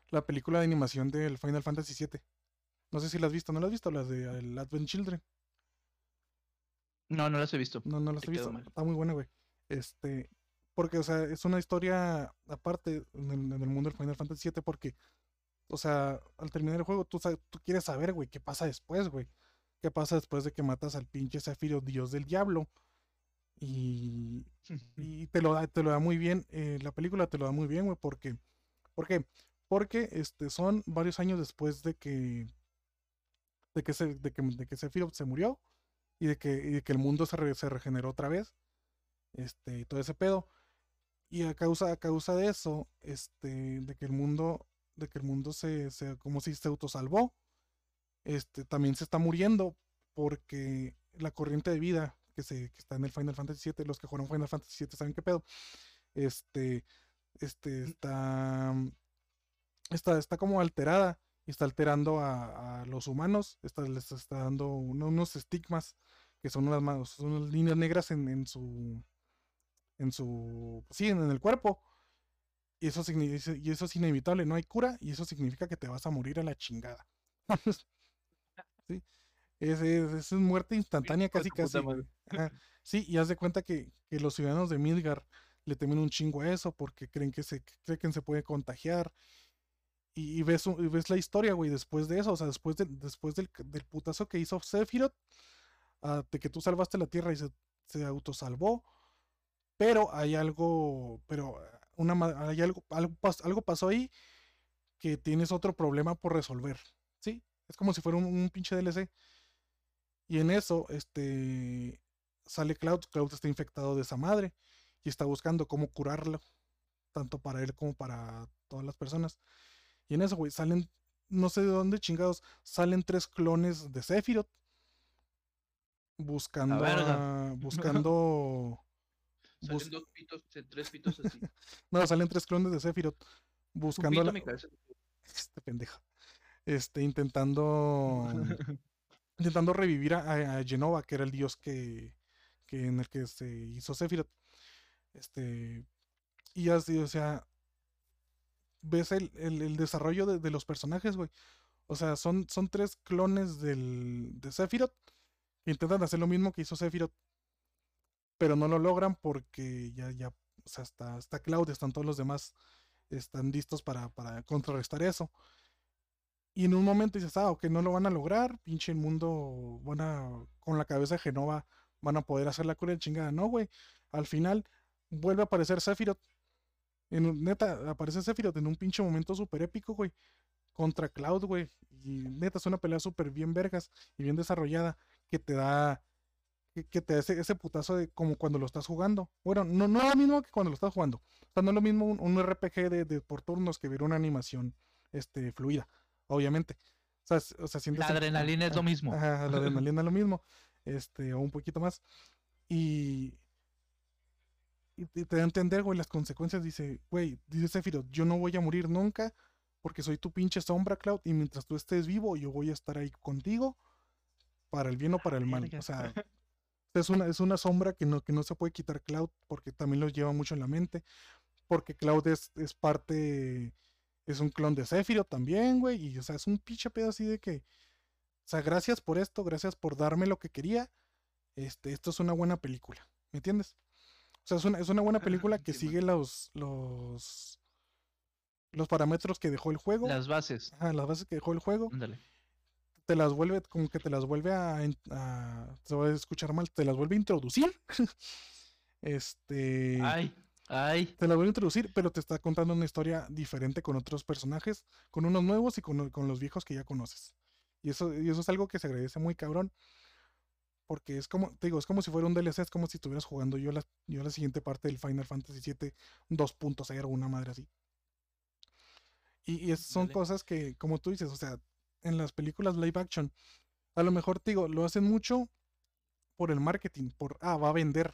La película de animación del Final Fantasy VII. No sé si la has visto, ¿no la has visto? Las de el Advent Children. No, no las he visto. No, no las he visto. Está muy buena, güey. Este, porque, o sea, es una historia aparte en el, mundo del Final Fantasy VII porque, o sea, al terminar el juego tú, tú quieres saber, güey, qué pasa después, güey. ¿Qué pasa después de que matas al pinche Sephiroth, dios del diablo? Y, y te, lo da, te lo da muy bien, eh, la película te lo da muy bien, güey, porque, ¿por qué? Porque este, son varios años después de que, de que, se, de que, de que Sephiroth se murió y de que, y de que el mundo se, se regeneró otra vez este, todo ese pedo. Y a causa, a causa de eso, este, de que el mundo, de que el mundo se, se como si se autosalvó, este, también se está muriendo porque la corriente de vida que, se, que está en el Final Fantasy VII, los que jugaron Final Fantasy VII saben qué pedo, este, este, está, está, está como alterada y está alterando a, los humanos, está, les está dando unos estigmas que son unas, son unas líneas negras en, en su en su, sí, en el cuerpo. Y eso, y eso es inevitable, no hay cura y eso significa que te vas a morir a la chingada. sí, es, es, muerte instantánea casi casi. Sí, y haz de cuenta que, que, los ciudadanos de Midgar le temen un chingo a eso porque creen que se, creen que se puede contagiar. Y, ves, ves la historia, güey, después de eso, o sea, después, de, después del, del putazo que hizo Sephiroth, ah, de que tú salvaste la tierra y se, se autosalvó pero hay algo, pero una, hay algo, algo, pasó ahí que tienes otro problema por resolver, ¿sí? Es como si fuera un, pinche DLC. Y en eso, este, sale Cloud, Cloud está infectado de esa madre y está buscando cómo curarlo, tanto para él como para todas las personas. Y en eso, güey, salen, no sé de dónde chingados, salen tres clones de Sephiroth buscando, buscando Salen dos pitos, tres pitos así. no, salen tres clones de Sephiroth buscando la... Este pendejo. Este, intentando. intentando revivir a, Genova, que era el dios que, que en el que se hizo Sephiroth. Este. Y así, o sea. Ves el, el, desarrollo de, los personajes, güey. O sea, son, son tres clones del, de Sephiroth que intentan hacer lo mismo que hizo Sephiroth pero no lo logran porque ya, ya, o sea, está, Cloud, están todos los demás, están listos para, para contrarrestar eso. Y en un momento dices, ah, ok, no lo van a lograr, pinche el mundo, van a, con la cabeza de Genova, van a poder hacer la cura de chingada. No, güey, al final vuelve a aparecer Sephiroth. En, neta, aparece Sephiroth en un pinche momento súper épico, güey, contra Cloud, güey. Y neta, es una pelea súper bien vergas y bien desarrollada que te da que, te hace ese putazo de como cuando lo estás jugando. Bueno, no, no es lo mismo que cuando lo estás jugando. O sea, no es lo mismo un, RPG de, de, por turnos que ver una animación este, fluida, obviamente. O sea, o sea la adrenalina es lo mismo. la adrenalina es lo mismo. Este, o un poquito más. Y, y te da a entender, güey, las consecuencias. Dice, güey, dice Sephiroth, yo no voy a morir nunca porque soy tu pinche sombra, Cloud, y mientras tú estés vivo, yo voy a estar ahí contigo para el bien o para el mal. O sea, es una, es una sombra que no, que no se puede quitar Cloud porque también los lleva mucho en la mente. Porque Cloud es, es parte, es un clon de Sephiroth también, güey. Y o sea, es un pinche pedo así de que, o sea, gracias por esto, gracias por darme lo que quería. Este, esto es una buena película, ¿me entiendes? O sea, es una, es una buena película que sigue los, los, los parámetros que dejó el juego. Las bases. las bases que dejó el juego te las vuelve, como que te las vuelve a, se va a escuchar mal, te las vuelve a introducir. este. Ay, ay. Te las vuelve a introducir, pero te está contando una historia diferente con otros personajes, con unos nuevos y con, los viejos que ya conoces. Y eso, y eso es algo que se agradece muy cabrón. Porque es como, te digo, es como si fuera un DLC, es como si estuvieras jugando yo la, yo la siguiente parte del Final Fantasy VII 2.0, una madre así. Y, y son cosas que, como tú dices, o sea, en las películas live action. A lo mejor, te digo, lo hacen mucho por el marketing, por, ah, va a vender.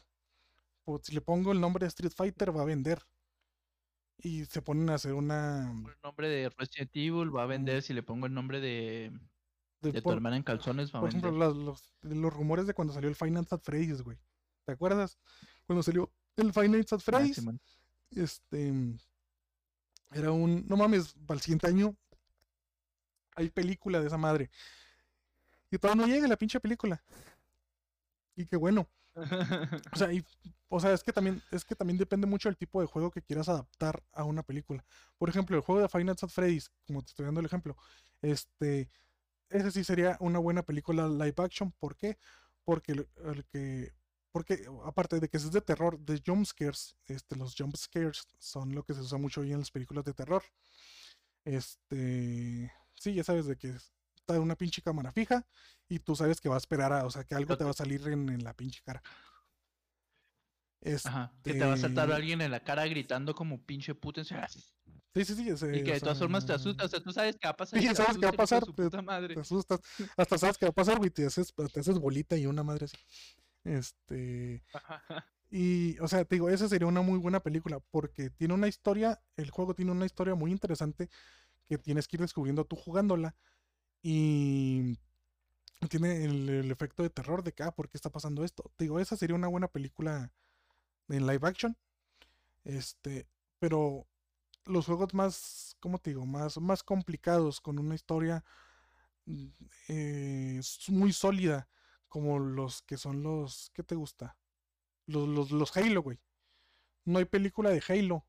si le pongo el nombre de Street Fighter va a vender. Y se ponen a hacer una... El nombre de Resident Evil va a vender. Si le pongo el nombre de, de- de tu hermana en calzones, va a Por ejemplo, vender. las- los, los rumores de cuando salió el Nights at Freddy's, güey. ¿Te acuerdas? Cuando salió el Nights at Ah, Freddy's, este era un no mames para el siguiente año hay película de esa madre. Y todavía no llega la pinche película. Y qué bueno. O sea y- o sea es que también es que también depende mucho del tipo de juego que quieras adaptar a una película. Por ejemplo el juego de Nights at Freddy's como te estoy dando el ejemplo este ese sí sería una buena película live action. ¿por qué? porque el, que porque aparte de que es de terror, de jump scares, este, los jump scares son lo que se usa mucho hoy en las películas de terror. Este, sí, ya sabes de que está una pinche cámara fija y tú sabes que va a esperar a, o sea, que algo te va a salir en, en la pinche cara. Ajá. Que te va a saltar Este, alguien en la cara gritando como pinche puta. en serio. Sí, sí, sí. Y que de todas formas te sea, asusta. O sea, tú sabes qué va a pasar. Sí, sabes qué va a pasar, su te- puta madre. te asustas. Hasta sabes qué va a pasar, güey, te haces, te haces bolita y una madre así. Este, Y, o sea, te digo, esa sería una muy buena película porque tiene una historia, el juego tiene una historia muy interesante que tienes que ir descubriendo tú jugándola y tiene el, efecto de terror de que, ah, ¿por qué está pasando esto? Te digo, esa sería una buena película en live action, este, pero los juegos más, ¿cómo te digo? Más, más complicados, con una historia mm, eh, muy sólida, como los que son los, ¿qué te gusta? Los, los, los Halo, güey. No hay película de Halo.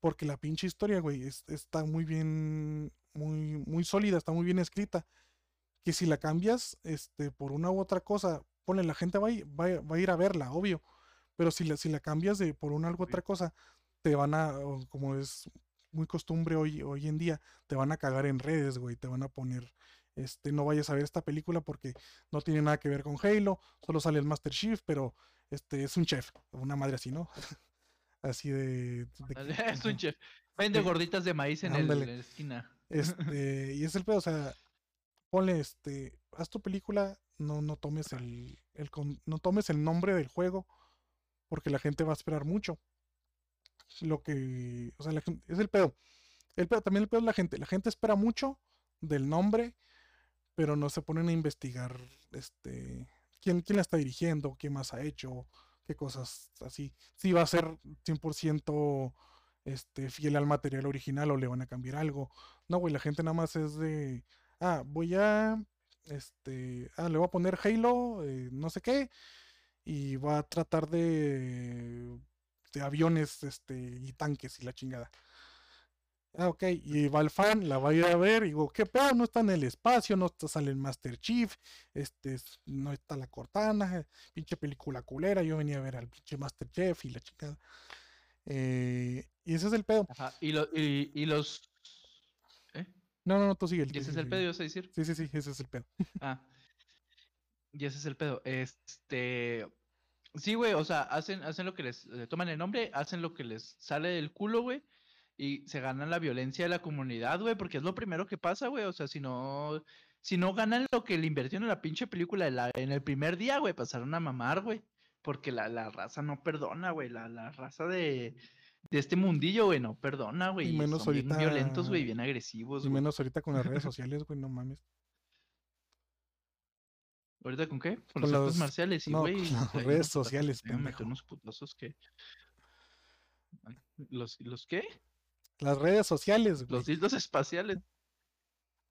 Porque la pinche historia, güey, es- está muy bien, muy, muy sólida, está muy bien escrita. Que si la cambias, este, por una u otra cosa, ponle, la gente va a, ir- va, a- va a ir a verla, obvio. Pero si la, si la cambias de por una u Sí. otra cosa, te van a, como es muy costumbre hoy, hoy en día, te van a cagar en redes, güey, te van a poner, este, no vayas a ver esta película porque no tiene nada que ver con Halo, solo sale el Master Chief, pero este es un chef, una madre así, ¿no? Así de, Es un chef. Vende Sí. gorditas de maíz en, el, en la esquina. Este, y es el pedo, o sea, ponle este, haz tu película, no, no tomes el, el con- no tomes el nombre del juego, porque la gente va a esperar mucho. Lo que, o sea, la es el pedo. El pedo, también el pedo es la gente. La gente espera mucho del nombre, pero no se ponen a investigar, este, quién, quién la está dirigiendo, qué más ha hecho, cosas así. Si va a ser 100% este, fiel al material original o le van a cambiar algo. No, güey, la gente nada más es de, ah, voy a, este, ah, le voy a poner Halo, eh, no sé qué, y va a tratar de, de aviones, este, y tanques y la chingada. Ah, ok, y va el fan, la va a ir a ver, y digo, ¿qué pedo? No está en el espacio, no está, sale el Master Chief, este, es- no está la Cortana, pinche película culera, yo venía a ver al pinche Master Chief y la chingada. Eh, y ese es el pedo. Ajá. Y, lo- y, y los. ¿Eh? No, no, no, tú sigue. ¿Y ese es el pedo, ibas a decir? Sí, sí, sí, ese es el pedo. Ah. Y ese es el pedo. Este. Sí, güey, o sea, hacen, hacen lo que les. eh, toman el nombre, hacen lo que les sale del culo, güey. Y se ganan la violencia de la comunidad, güey, porque es lo primero que pasa, güey. O sea, si no. Si no ganan lo que le invirtieron en la pinche película en, la- en el primer día, güey, pasaron a mamar, güey. Porque la, la raza no perdona, güey. La, la raza de, de este mundillo, güey, no perdona, güey. Y menos son bien violentos, güey, ahorita- bien agresivos, Y menos ahorita con las redes sociales, güey, no mames. ¿Ahorita con qué? Con, Con los artes marciales, sí, no, güey. con y las redes sociales, pendejo. unos putazos que. ¿Los, ¿Los qué? Las redes sociales, güey. Los dildos espaciales.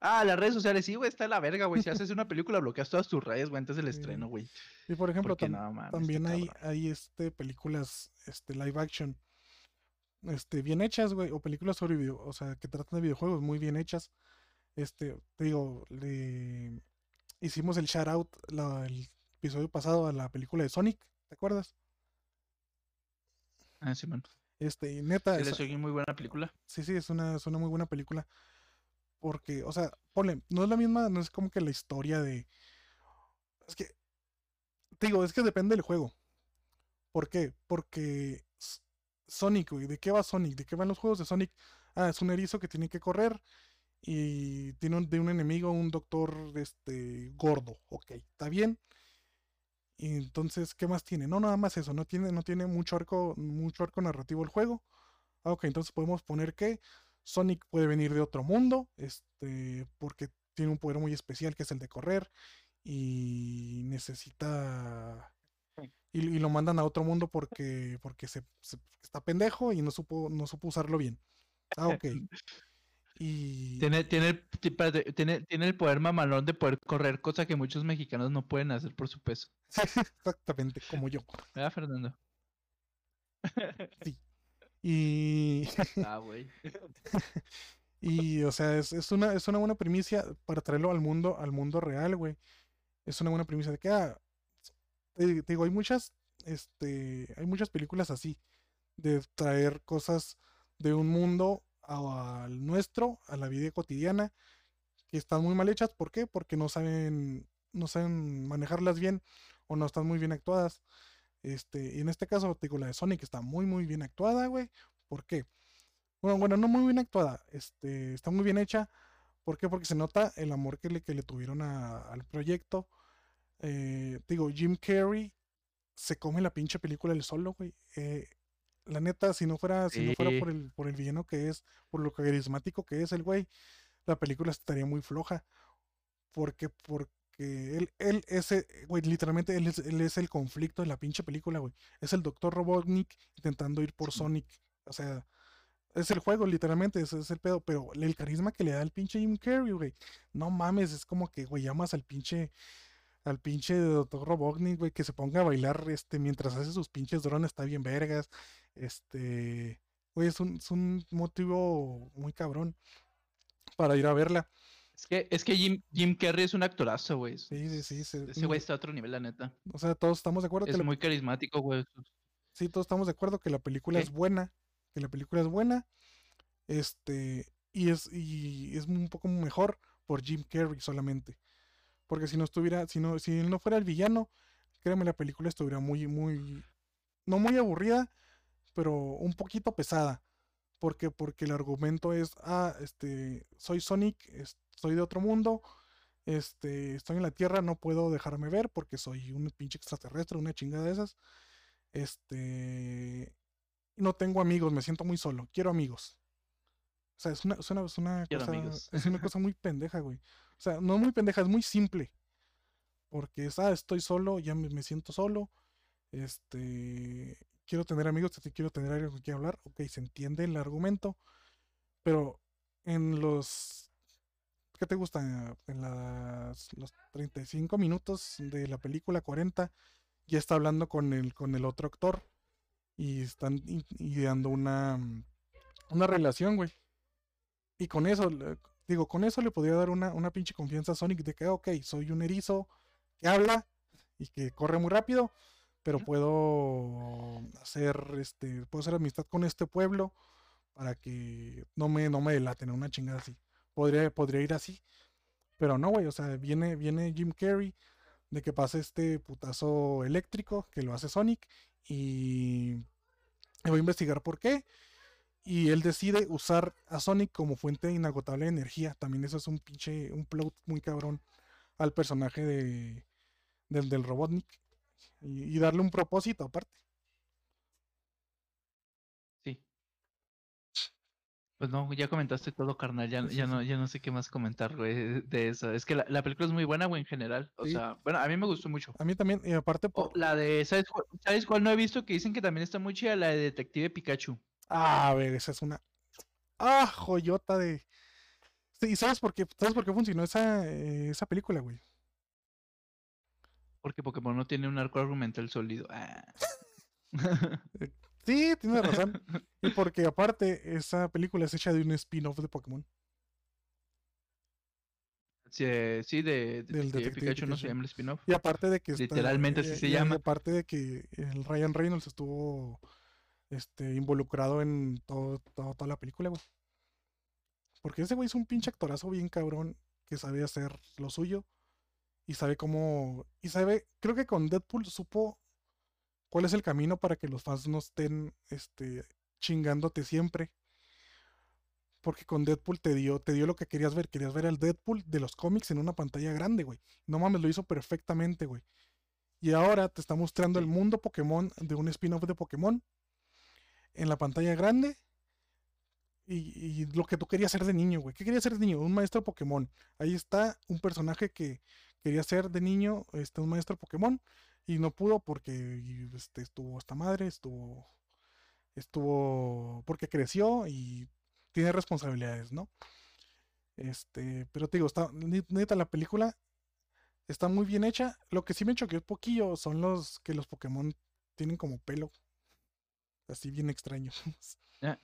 Ah, las redes sociales, sí, güey, está de la verga, güey. Si haces una película, bloqueas todas tus redes, güey, antes del Sí. estreno, güey. Y por ejemplo, tam- no también hay, hay este, películas este, live action este, bien hechas, güey, o películas sobre video, o sea, que tratan de videojuegos muy bien hechas. Este, te digo, le hicimos el shout out la- el episodio pasado a la película de Sonic, ¿te acuerdas? Ah, sí, man. Este, y neta, Sí, oí muy buena película. Sí, sí, es una, es una muy buena película. Porque, o sea, ponle, no es la misma, no es como que la historia de. Es que. Te digo, es que depende del juego. ¿Por qué? Porque Sonic, güey, ¿de qué va Sonic? ¿De qué van los juegos de Sonic? Ah, es un erizo que tiene que correr y tiene un- de un enemigo un doctor este gordo. Ok, está bien. Y entonces, ¿qué más tiene? No, nada más eso, no tiene, no tiene mucho arco, mucho arco narrativo el juego. Ah, ok, entonces podemos poner que Sonic puede venir de otro mundo, este, porque tiene un poder muy especial que es el de correr y necesita y, y lo mandan a otro mundo porque porque se, se- está pendejo y no supo no supo usarlo bien. Ah, ok. Y Tiene, tiene, tiene, tiene el poder mamalón de poder correr, cosa que muchos mexicanos no pueden hacer por su peso. exactamente como yo. ¿Verdad, Fernando? Y Ah, güey. Y, o sea, es, es una, es una buena primicia para traerlo al mundo, al mundo real, güey. Es una buena primicia de que, ah, te, te digo, hay muchas, este, hay muchas películas así, de traer cosas de un mundo al nuestro, a la vida cotidiana, que están muy mal hechas. ¿Por qué? Porque no saben, no saben manejarlas bien o no están muy bien actuadas. Este, y en este caso, digo, la de Sonic está muy, muy bien actuada, güey. ¿Por qué? Bueno, bueno, no muy bien actuada, este, está muy bien hecha. ¿Por qué? Porque se nota el amor que le, que le tuvieron al proyecto. Eh, digo, Jim Carrey se come la pinche película él solo, güey. Eh, la neta, si no fuera, si no fuera por el, por el villano que es, por lo carismático que es el güey, la película estaría muy floja. Porque, porque él, él es, eh, güey, literalmente él es, él es el conflicto de la pinche película, güey. Es el Doctor Robotnik intentando ir por Sí. Sonic. O sea, es el juego, literalmente, ese es el pedo. Pero el carisma que le da el pinche Jim Carrey, güey. No mames, es como que, güey, llamas al pinche, al pinche Doctor Robotnik, güey, que se ponga a bailar, este, mientras hace sus pinches drones, está bien vergas. Este, güey, es un, es un motivo muy cabrón para ir a verla. Es que, es que Jim, Jim Carrey es un actorazo, güey. Sí, sí, sí. se- Ese güey está a otro nivel, la neta. O sea, todos estamos de acuerdo que Es la, muy carismático, güey. sí, todos estamos de acuerdo que la película ¿Qué? es buena, que la película es buena, este, y es, y es un poco mejor por Jim Carrey solamente. Porque si no estuviera, si no, si él no fuera el villano, créeme, la película estuviera muy, muy, no muy aburrida, pero un poquito pesada. Porque, porque el argumento es, ah, este, soy Sonic, soy de otro mundo, este, estoy en la Tierra, no puedo dejarme ver porque soy un pinche extraterrestre, una chingada de esas. Este, no tengo amigos, me siento muy solo, quiero amigos. O sea, es una, es una, es una cosa, es una cosa muy pendeja, güey. O sea, no muy pendeja, es muy simple. Porque ah, estoy solo, ya me, me siento solo. Este, quiero tener amigos, quiero tener alguien con quien hablar. Ok, se entiende el argumento. Pero en los, ¿qué te gusta? En las, los 35 minutos de la película, 40, ya está hablando con el, con el otro actor. Y están ideando una, una relación, güey. Y con eso, digo, con eso le podría dar una, una pinche confianza a Sonic de que, ah, ok, soy un erizo que habla y que corre muy rápido, pero puedo hacer, este, puedo hacer amistad con este pueblo para que no me, no me delaten, una chingada así. Podría, podría ir así, pero no, güey, o sea, viene, viene Jim Carrey de que pasa este putazo eléctrico que lo hace Sonic y y voy a investigar por qué. Y él decide usar a Sonic como fuente inagotable de energía. También eso es un pinche, un plot muy cabrón al personaje de, del, del Robotnik. Y, y darle un propósito aparte. Sí. Pues no, ya comentaste todo, carnal. Ya, Sí, ya sí, no, ya no sé qué más comentar, güey, de eso. Es que la, la película es muy buena, güey, en general. O Sí. sea, bueno, a mí me gustó mucho. A mí también, y aparte la de, ¿sabes cuál, ¿sabes cuál no he visto? Que dicen que también está muy chida, la de Detective Pikachu. Ah, a ver, esa es una... Ah, joyota de... Sí, ¿Y sabes por qué, sabes por qué funcionó esa, eh, esa película, güey? Porque Pokémon no tiene un arco argumental sólido. Ah. Sí, tienes razón. Y porque aparte, esa película es hecha de un spin-off de Pokémon. Sí, eh, sí, de Del Detective Detective Pikachu no se llama el spin-off. Y aparte de que está- Literalmente así eh, se y llama. aparte de que el Ryan Reynolds estuvo este, involucrado en todo, todo- toda la película, güey. Porque ese güey es un pinche actorazo bien cabrón que sabe hacer lo suyo y sabe cómo. Y sabe, creo que con Deadpool supo cuál es el camino para que los fans no estén este, chingándote siempre. Porque con Deadpool te dio, te dio lo que querías ver. Querías ver al Deadpool de los cómics en una pantalla grande, güey. No mames, lo hizo perfectamente, güey. Y ahora te está mostrando el mundo Pokémon de un spin-off de Pokémon en la pantalla grande. Y, lo que tú querías ser de niño, güey. ¿Qué querías ser de niño? Un maestro Pokémon. Ahí está un personaje que quería ser de niño, este, un maestro Pokémon. Y no pudo porque este, estuvo esta madre, estuvo. Estuvo. Porque creció y tiene responsabilidades, ¿no? Este, pero te digo, está, neta, la película está muy bien hecha. Lo que sí me choqueó un poquillo son los que los Pokémon tienen como pelo. Así bien extraño. Ah.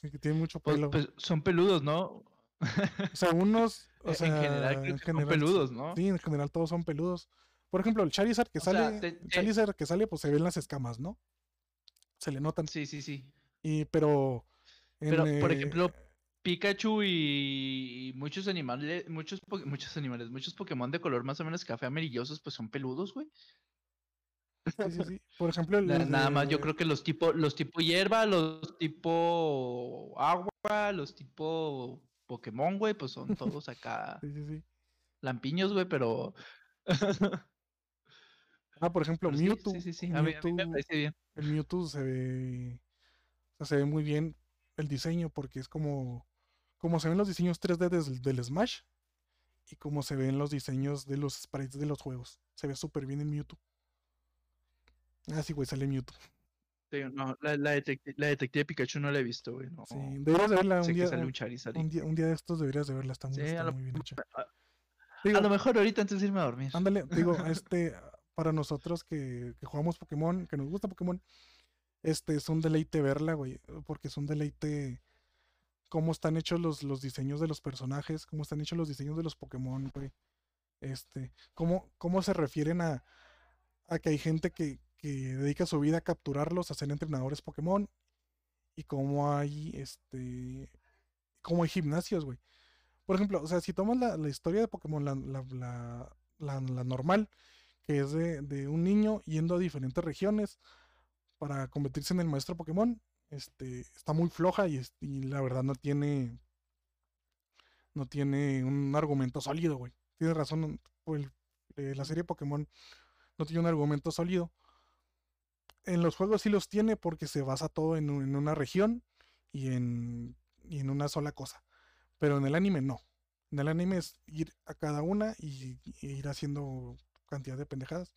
Que tienen mucho pues, pelo. Pues, son peludos, ¿no? O sea, unos. O sea, en general, son peludos, ¿no? Sí, en general todos son peludos. Por ejemplo, el Charizard que sale. Charizard que sale, pues se ven las escamas, ¿no? Se le notan. Sí, sí, sí. Y, pero. pero, por ejemplo, Pikachu y muchos animales, muchos, muchos animales, muchos Pokémon de color más o menos café amarillosos, pues son peludos, güey. Sí, sí, sí. Por ejemplo, nada más yo creo que los tipo, los tipo hierba, los tipo agua, los tipo Pokémon, güey, pues son todos acá. sí, sí, sí. Lampiños, güey, pero. ah, por ejemplo, Mewtwo. Sí, sí, sí. A mí, me parece bien. El Mewtwo se ve. O sea, se ve muy bien el diseño porque es como como se ven los diseños 3D del, Smash y como se ven los diseños de los sprites de los juegos. Se ve súper bien en Mewtwo. Ah, sí, güey, sale Mewtwo. Sí, no, la, la, detective Pikachu no la he visto, güey. No. Sí, deberías de verla un día, un, día, de estos deberías de verla, está muy, bien hecha. A, lo mejor ahorita antes de irme a dormir. Ándale, digo, este, para nosotros que, que, jugamos Pokémon, que nos gusta Pokémon, este es un deleite verla, güey, porque es un deleite cómo están hechos los, los diseños de los personajes, cómo están hechos los diseños de los Pokémon, güey. Este, cómo, cómo se refieren a, a que hay gente que, que dedica su vida a capturarlos, a ser entrenadores Pokémon. Y cómo hay, este, cómo hay gimnasios, güey. Por ejemplo, o sea, si tomas la, la historia de Pokémon, la, la, la, normal, que es de, de, un niño yendo a diferentes regiones para convertirse en el maestro Pokémon, este, está muy floja y, la verdad no tiene no tiene un argumento sólido, güey. Tienes razón, eh, la serie Pokémon no tiene un argumento sólido. En los juegos sí los tiene porque se basa todo en, una región y en, y en una sola cosa. Pero en el anime no. En el anime es ir a cada una y ir haciendo cantidad de pendejadas.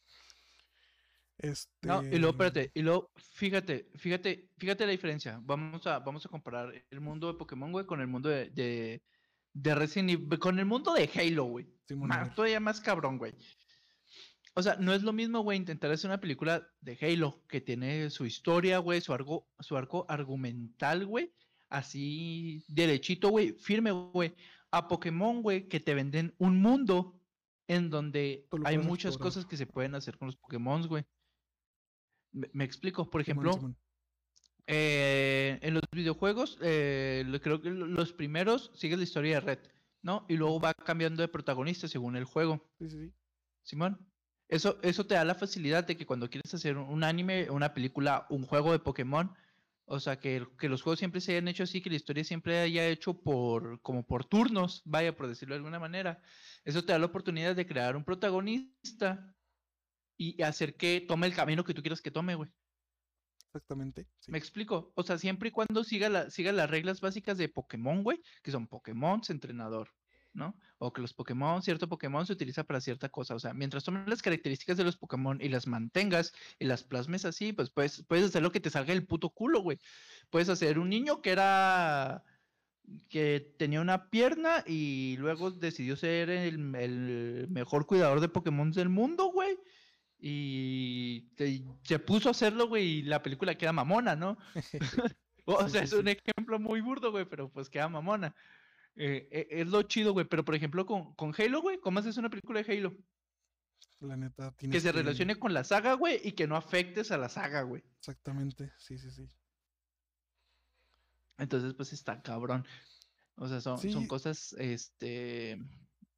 Este... No, y luego, espérate, y luego, fíjate, fíjate, fíjate la diferencia. Vamos a, vamos a comparar el mundo de Pokémon, güey, con el mundo de, de, de Resident Evil, con el mundo de Halo, güey. todavía más cabrón, güey. O sea, no es lo mismo, güey, intentar hacer una película de Halo que tiene su historia, güey, su arco, su arco argumental, güey, así derechito, güey, firme, güey. A Pokémon, güey, que te venden un mundo en donde hay muchas cosas que se pueden hacer con los Pokémon, güey. Me, explico, por ejemplo, eh, en los videojuegos, eh, creo que los primeros siguen la historia de Red, ¿no? Y luego va cambiando de protagonista según el juego. Sí, sí, Simón. Eso, eso te da la facilidad de que cuando quieres hacer un anime, una película, un juego de Pokémon, o sea, que, que, los juegos siempre se hayan hecho así, que la historia siempre haya hecho por, como por turnos, vaya, por decirlo de alguna manera. Eso te da la oportunidad de crear un protagonista y hacer que tome el camino que tú quieras que tome, güey. Exactamente. Me explico. O sea, siempre y cuando siga, la, siga las reglas básicas de Pokémon, güey, que son Pokémon, entrenador, ¿no? O que los Pokémon, cierto Pokémon se utiliza para cierta cosa. O sea, mientras tomes las características de los Pokémon y las mantengas y las plasmes así, pues puedes, puedes hacer lo que te salga el puto culo, güey. Puedes hacer un niño que era que tenía una pierna y luego decidió ser el, el mejor cuidador de Pokémon del mundo, güey y se puso a hacerlo, güey, y la película queda mamona, ¿no? o sea, es un ejemplo muy burdo, güey, pero pues queda mamona. Eh, eh, es lo chido, güey, pero por ejemplo con, con Halo, güey, ¿cómo haces una película de Halo? La neta, que se relacione con la saga, güey, y que no afectes a la saga, güey. Exactamente, sí, sí, sí. Entonces, pues está cabrón. O sea, son, son cosas, este...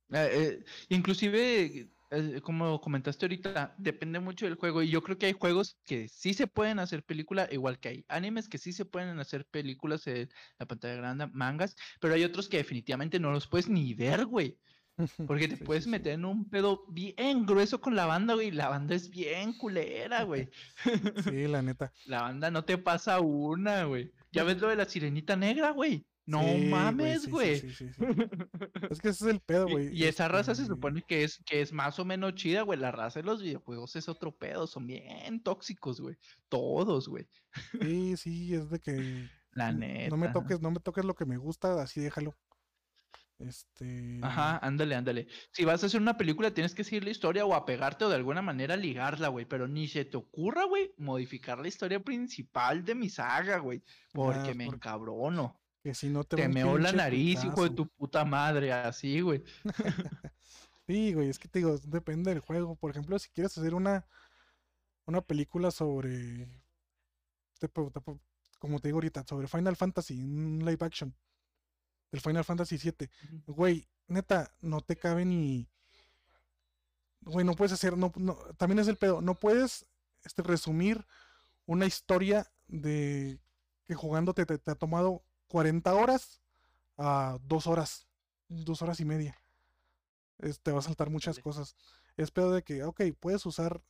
Eh, inclusive eh, como comentaste ahorita, depende mucho del juego. Y yo creo que hay juegos que sí se pueden hacer película, igual que hay animes que sí se pueden hacer películas en la pantalla grande, mangas, pero hay otros que definitivamente no los puedes ni ver, güey. Porque te puedes meter en un pedo bien grueso con la banda, güey. La banda es bien culera, güey. Sí, la neta. La banda no te pasa una, güey. Ya ves lo de la sirenita negra, güey. No mames, güey. Sí, sí, es que ese es el pedo, güey. Y, esa raza se supone que es, que es más o menos chida, güey. La raza de los videojuegos es otro pedo. Son bien tóxicos, güey. Todos, güey. Sí, sí, es de que. La neta. No me toques, no me toques lo que me gusta, así déjalo. Este. Ajá, ándale, ándale. Si vas a hacer una película, tienes que seguir la historia o apegarte o de alguna manera ligarla, güey. Pero ni se te ocurra, güey, modificar la historia principal de mi saga, güey. Porque me encabrono. Que si no te. Te meó la nariz, hijo de tu puta madre, así, güey. sí, güey, es que te digo, depende del juego. Por ejemplo, si quieres hacer una. Una película sobre. como te digo ahorita, sobre Final Fantasy, un live action del Final Fantasy VII. Güey, neta, no te cabe ni. Güey, no puedes hacer. No, también es el pedo. No puedes este, resumir una historia de que jugando te, ha tomado 40 horas a dos horas. Dos horas y media. te va a saltar muchas cosas. Es pedo de que, ok, puedes usar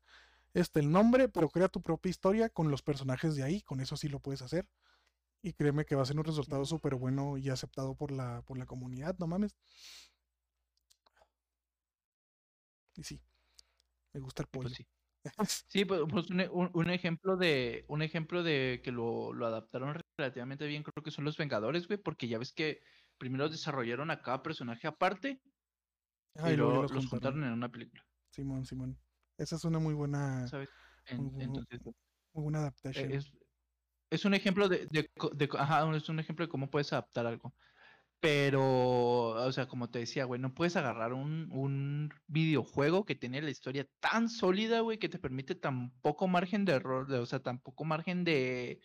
este, el nombre, pero crea tu propia historia con los personajes de ahí. Con eso sí lo puedes hacer. Y créeme que va a ser un resultado súper bueno y aceptado por la, por la comunidad, no mames. Y sí, me gusta el pues pollo. sí. pues, pues un, ejemplo de un ejemplo de que lo, adaptaron relativamente bien, creo que son los Vengadores, güey, porque ya ves que primero desarrollaron a cada personaje aparte y luego los, juntaron en una película. Simón, Simón. Esa es una muy buena. muy, buena adaptación es un ejemplo de, ajá, es un ejemplo de cómo puedes adaptar algo. Pero, o sea, como te decía, güey, no puedes agarrar un, un videojuego que tiene la historia tan sólida, güey, que te permite tan poco margen de error, o sea, tan poco margen de,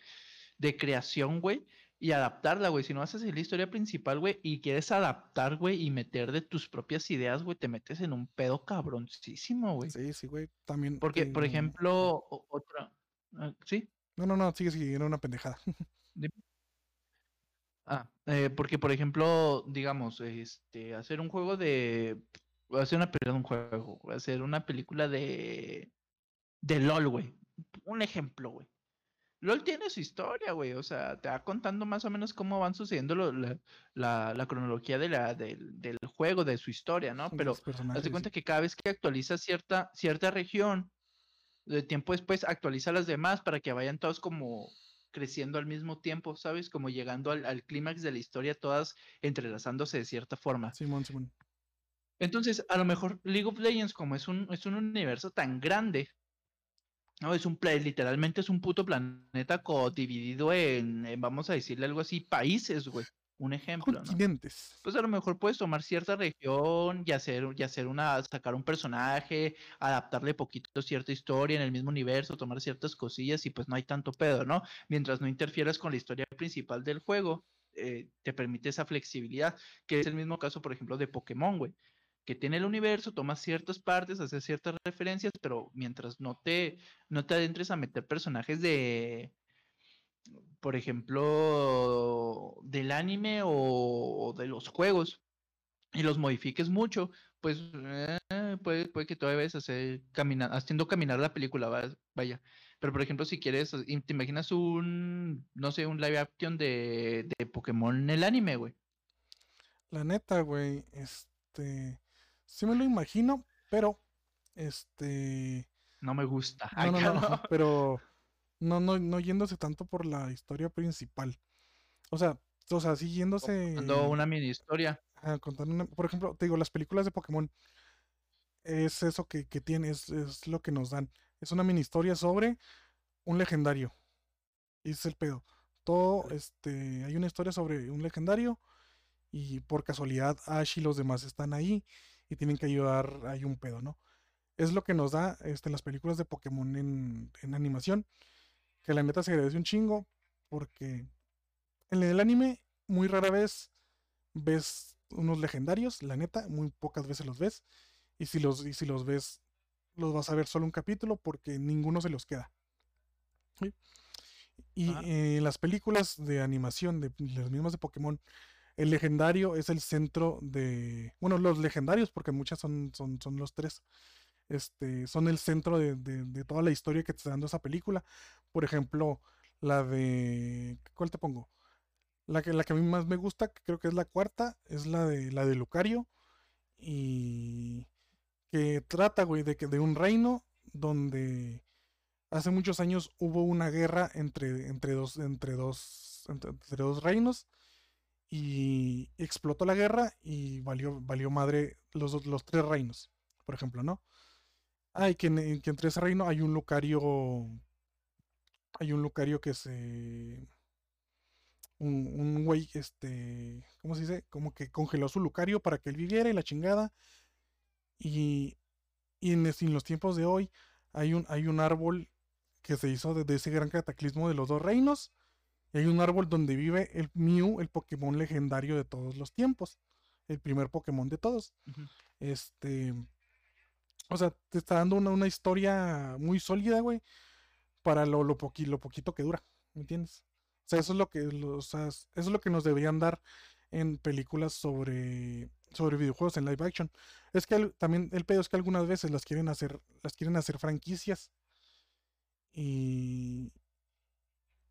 de creación, güey, y adaptarla, güey. Si no vas a hacer la historia principal, güey, y quieres adaptar, güey, y meter de tus propias ideas, güey, te metes en un pedo cabroncísimo, güey. Sí, sí, güey, también. Porque, por ejemplo, otra, ah, ¿sí? No, no, no, sigue, sigue, era una pendejada. ah, eh, porque por ejemplo, digamos, este, hacer un juego de, hacer una película un juego, hacer una película de, de LOL, güey. Un ejemplo, güey. LOL tiene su historia, güey. O sea, te va contando más o menos cómo van sucediendo la, la, cronología de la, del juego, de su historia, ¿no? Pero haz cuenta que cada vez que actualiza cierta, cierta región, de tiempo después actualiza las demás para que vayan todos como creciendo al mismo tiempo, ¿sabes? Como llegando al, clímax de la historia, todas entrelazándose de cierta forma. Simón, Simón. Entonces, a lo mejor League of Legends, como es un, es un universo tan grande, no, es un literalmente es un puto planeta dividido en, en, vamos a decirle algo así, países, güey un ejemplo, ¿no? Pues a lo mejor puedes tomar cierta región y hacer, y hacer una, sacar un personaje, adaptarle poquito cierta historia en el mismo universo, tomar ciertas cosillas y pues no hay tanto pedo, ¿no? Mientras no interfieras con la historia principal del juego, eh, te permite esa flexibilidad, que es el mismo caso, por ejemplo, de Pokémon, güey. Que tiene el universo, tomas ciertas partes, haces ciertas referencias, pero mientras no te, no te adentres a meter personajes de, por ejemplo, del anime o, de los juegos y los modifiques mucho, pues eh, puede, que todavía caminar, haciendo caminar la película, vaya. Pero por ejemplo, si quieres, te imaginas un, no sé, un live action de, de Pokémon en el anime, güey. La neta, güey, este, sí me lo imagino, pero, este... No me gusta. no, no, pero no, no, no yéndose tanto por la historia principal. O sea, o sea, sí yéndose. Contando una mini historia. contando por ejemplo, te digo, las películas de Pokémon es eso que, que tiene, es, lo que nos dan. Es una mini historia sobre un legendario. Y es el pedo. Todo, este, hay una historia sobre un legendario y por casualidad Ash y los demás están ahí y tienen que ayudar, hay un pedo, ¿no? Es lo que nos da este, las películas de Pokémon en, en animación que la neta se agradece un chingo, porque en el anime muy rara vez ves unos legendarios, la neta, muy pocas veces los ves, y si los, y si los ves, los vas a ver solo un capítulo porque ninguno se los queda. Y en las películas de animación de las mismas de Pokémon, el legendario es el centro de. Bueno, los legendarios, porque muchas son, son, los tres. Este, son el centro de, de- toda la historia que te está dando esa película. Por ejemplo, la de. ¿Cuál te pongo? La que, la que a mí más me gusta, que creo que es la cuarta, es la de la de Lucario. Y que trata, güey, de de un reino donde hace muchos años hubo una guerra entre, entre dos, entre dos, entre dos reinos y explotó la guerra y valió, valió madre los, los tres reinos, por ejemplo, ¿no? Ah, y que, en- que entre ese reino hay un Lucario, hay un Lucario que se, un, un güey, este, ¿cómo se dice? Como que congeló su Lucario para que él viviera y la chingada. Y, y en, los tiempos de hoy hay un, hay un árbol que se hizo de, de ese gran cataclismo de los dos reinos. Y hay un árbol donde vive el Mew, el Pokémon legendario de todos los tiempos. El primer Pokémon de todos. Este. O sea, te está dando una, una historia muy sólida, güey. Para lo, lo, poqui- lo poquito que dura. ¿Me entiendes? O sea, eso es lo que. lo- o sea, es- eso es lo que nos deberían dar en películas sobre. sobre videojuegos en live action. Es que también el pedo es que algunas veces las quieren hacer. Las quieren hacer franquicias. Y.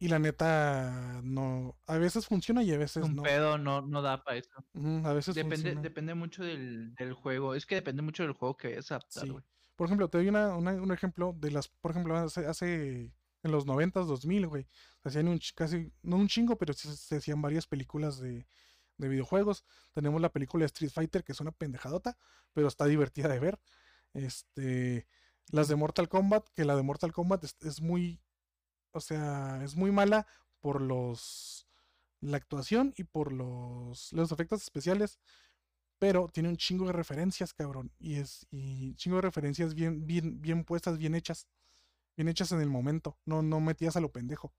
Y la neta, no. A veces funciona y a veces Un no. pedo no, no da para eso. A veces Depende, funciona. depende mucho del, del juego. Es que depende mucho del juego que vayas a adaptar, Sí. Por ejemplo, te doy una, una- un ejemplo de las, por ejemplo, hace, hace en los 90s, 2000, güey, se hacían un, casi, no un chingo, pero sí se, se hacían varias películas de, de videojuegos. Tenemos la película de Street Fighter, que es una pendejadota, pero está divertida de ver. Este, las de Mortal Kombat, que la de Mortal Kombat es, es muy, o sea, es muy mala por los, la actuación y por los, los efectos especiales pero tiene un chingo de referencias, cabrón. Y es y chingo de referencias bien, bien, bien puestas, bien hechas. Bien hechas en el momento. No, no metías a lo pendejo.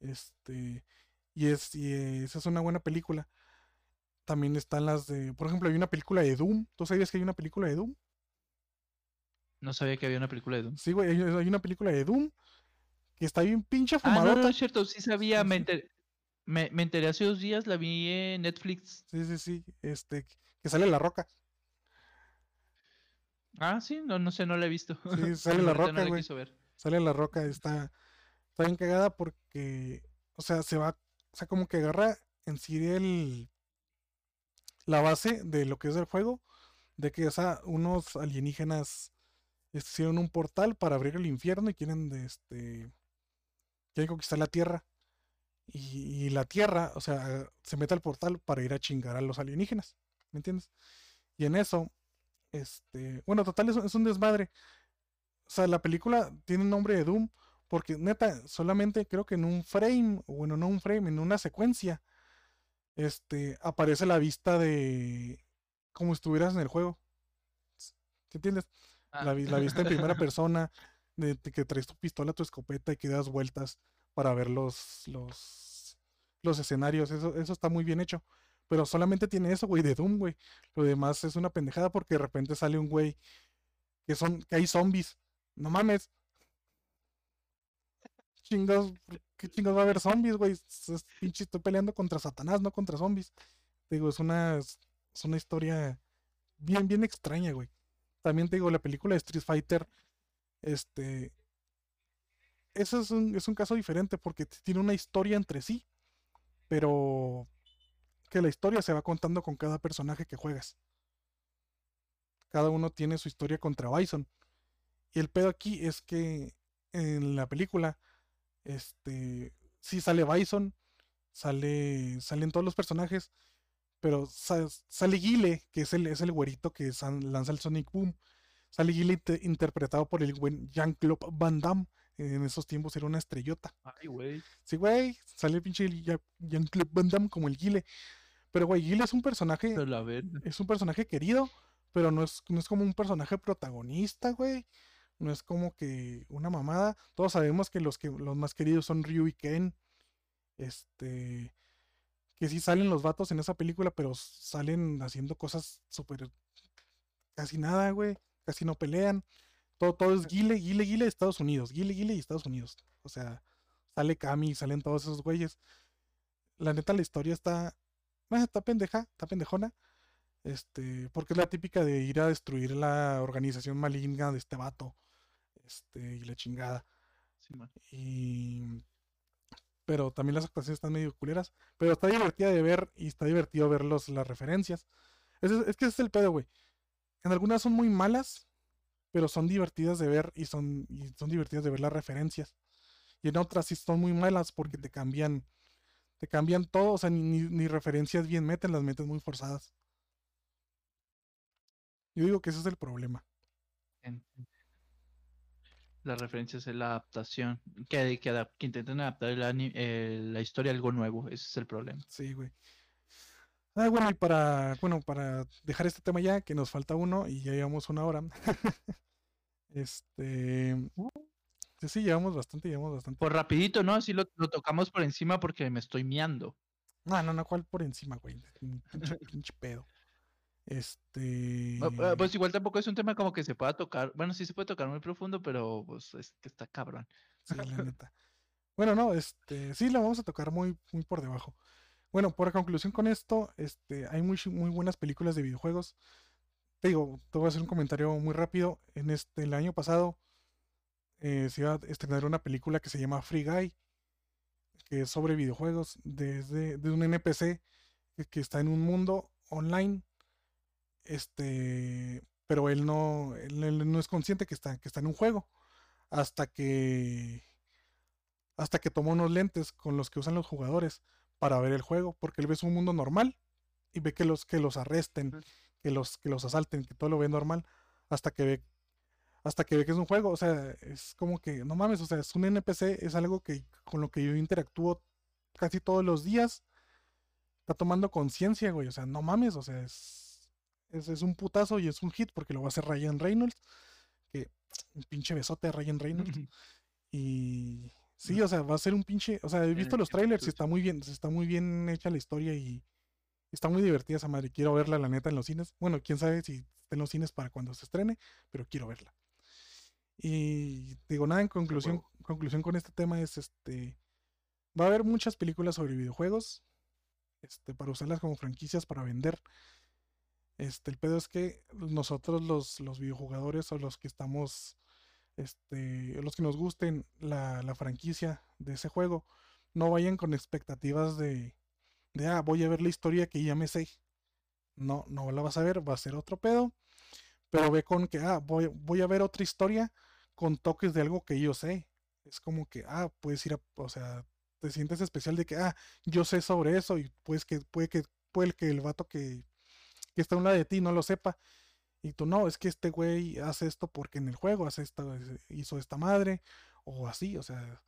Este. Y es, y esa es una buena película. También están las de. Por ejemplo, hay una película de Doom. ¿Tú sabías que hay una película de Doom? No sabía que había una película de Doom. Sí, güey, hay, hay una película de Doom. Que está bien pinche Ah, no, no, fumadota. no es cierto. Sí sabía. Me, sí. enter- me, me enteré hace dos días. La vi en Netflix. Sí, sí, sí. Este. Que sale la roca. Ah, sí. No, no sé, no la he visto. Sí, sale la roca, no güey. ver. Sale la roca, está, está bien cagada porque, o sea, se va, o sea, como que agarra en sí el, la base de lo que es el juego, de que o sea, unos alienígenas hicieron un portal para abrir el infierno y quieren, de, este, quieren conquistar la Tierra. Y, y la Tierra, o sea, se mete al portal para ir a chingar a los alienígenas, ¿me entiendes? Y en eso, este, bueno, total, es, un- es un desmadre. O sea, la película tiene el nombre de Doom porque neta, solamente creo que en un frame, o bueno, no un frame, en una secuencia, este, aparece la vista de como estuvieras en el juego. ¿Te entiendes? Ah. La vista en primera persona, de, que traes tu pistola, tu escopeta y que das vueltas para ver los, los, los escenarios. Eso, eso está muy bien hecho. Pero solamente tiene eso, güey, de Doom, güey. Lo demás es una pendejada porque de repente sale un güey que son, que hay zombies. No mames. Chingados, ¿por ¿qué chingados va a haber zombies, güey? Pinche, estoy peleando contra Satanás, no contra zombies. Digo, es una, es una historia bien, bien extraña, güey. También te digo, la película de Street Fighter, este, eso es un, es un caso diferente porque tiene una historia entre sí, pero que la historia se va contando con cada personaje que juegas. Cada uno tiene su historia contra Bison. Y el pedo aquí es que en la película, este, sí sale Bison, sale, salen todos los personajes, pero sa- sale Guile, que es el, es el güerito que lanza el Sonic Boom. Sale Guile inte- interpretado por el buen Jean-Claude Van Damme. En esos tiempos era una estrellota. Ay, güey. Sí, güey, sale el pinche Jean-Claude Van Damme como el Guile. Pero, güey, Guile es un personaje la es un personaje querido, pero no es, no es como un personaje protagonista, güey. No es como que una mamada. Todos sabemos que los que los más queridos son Ryu y Ken. Este. Que sí salen los vatos en esa película, pero salen haciendo cosas súper. Casi nada, güey. Casi no pelean. Todo, todo es Guile, Guile, Guile de Estados Unidos. Guile, Guile y Estados Unidos. O sea, sale Kami, salen todos esos güeyes. La neta, la historia está ah, está pendeja, está pendejona. Este, porque es la típica de ir a destruir la organización maligna de este vato. Este, y la chingada. Sí, man. Y. Pero también las actuaciones están medio culeras. Pero está divertida de ver y está divertido ver los, las referencias. Es, es que ese es el pedo, güey. En algunas son muy malas, pero son divertidas de ver y son, y son divertidas de ver las referencias. Y en otras sí son muy malas porque te cambian, te cambian todo, o sea, ni, ni- ni referencias bien meten, las meten muy forzadas. Yo digo que ese es el problema. En- La referencia es la adaptación. Que, que, adap- que intenten adaptar el ani- eh, la historia a algo nuevo. Ese es el problema. Sí, güey. Ah, bueno, y para, bueno, para dejar este tema ya, que nos falta uno y ya llevamos una hora. Este, sí, sí, llevamos bastante, llevamos bastante. Pues rapidito, ¿no? Así lo, lo tocamos por encima porque me estoy miando. No, no, no, ¿cuál por encima, güey? Pinche, pinche pedo. Este. Bu- bu- Pues igual tampoco es un tema como que se pueda tocar. Bueno, sí se puede tocar muy profundo, pero pues es que está cabrón. Sí, la neta. Bueno, no, este, sí, la vamos a tocar muy, muy por debajo. Bueno, por conclusión con esto, este, hay muy, muy buenas películas de videojuegos. Te digo, te voy a hacer un comentario muy rápido. En este, el año pasado eh, se iba a estrenar una película que se llama Free Guy, que es sobre videojuegos, desde de un NPC que, está en un mundo online, este, pero él no, él no es consciente que está, que está en un juego, hasta que hasta que toma unos lentes con los que usan los jugadores para ver el juego, porque él ve su mundo normal y ve que los que los arresten, que los que los asalten, que todo lo ve normal, hasta que ve hasta que ve que es un juego, o sea, es como que no mames, o sea, es un NPC, es algo que con lo que yo interactúo casi todos los días. Está tomando conciencia, güey, o sea, no mames, o sea, es, es es un putazo y es un hit porque lo va a hacer Ryan Reynolds, que un pinche besote a Ryan Reynolds. Y sí, o sea, va a ser un pinche. O sea, he visto los trailers y está muy bien, está muy bien hecha la historia y está muy divertida esa madre. Quiero verla, la neta, en los cines. Bueno, quién sabe si está en los cines para cuando se estrene, pero quiero verla. Y digo, nada, en conclusión, conclusión con este tema es este. Va a haber muchas películas sobre videojuegos. Este, para usarlas como franquicias para vender. Este, el pedo es que nosotros los, los videojugadores o los que estamos este, los que nos gusten la, franquicia de ese juego, no vayan con expectativas de, de, ah, voy a ver la historia que ya me sé. No, no la vas a ver, va a ser otro pedo. Pero ve con que, ah, voy, voy a ver otra historia con toques de algo que yo sé. Es como que, ah, puedes ir a, o sea, te sientes especial de que, ah, yo sé sobre eso y pues que, puede que, puede que el vato que, que está a un lado de ti no lo sepa. Y tú no, es que este güey hace esto porque en el juego hace esta, hizo esta madre, o así, o sea,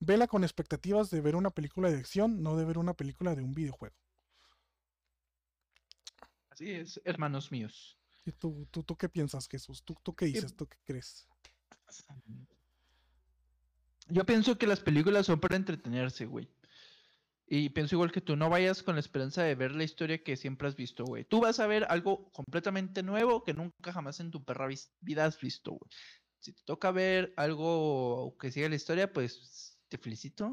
vela con expectativas de ver una película de acción, no de ver una película de un videojuego. Así es, hermanos míos. ¿Y tú, tú, tú qué piensas, Jesús? ¿Tú, tú qué dices? ¿Tú qué crees? Yo pienso que las películas son para entretenerse, güey. Y pienso igual que tú, no vayas con la esperanza de ver la historia que siempre has visto, güey. Tú vas a ver algo completamente nuevo que nunca jamás en tu perra vida has visto, güey. Si te toca ver algo que siga la historia, pues te felicito.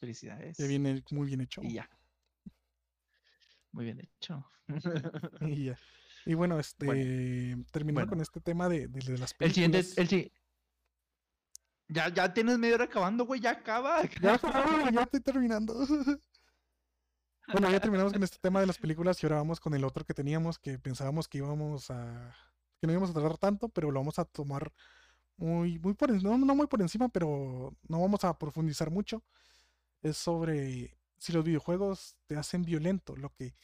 Felicidades. Ya viene muy bien hecho. Y ya. Muy bien hecho. Y ya. Y bueno, este, bueno. con este tema de, de- de las el siguiente, películas. el Ya, ya tienes media hora acabando, güey, ya acaba. Ya, ya estoy terminando. Bueno, ya terminamos con este tema de las películas y ahora vamos con el otro que teníamos que pensábamos que íbamos a que no íbamos a tardar tanto, pero lo vamos a tomar muy muy por en- no, no muy por encima, pero no vamos a profundizar mucho. Es sobre si los videojuegos te hacen violento, lo que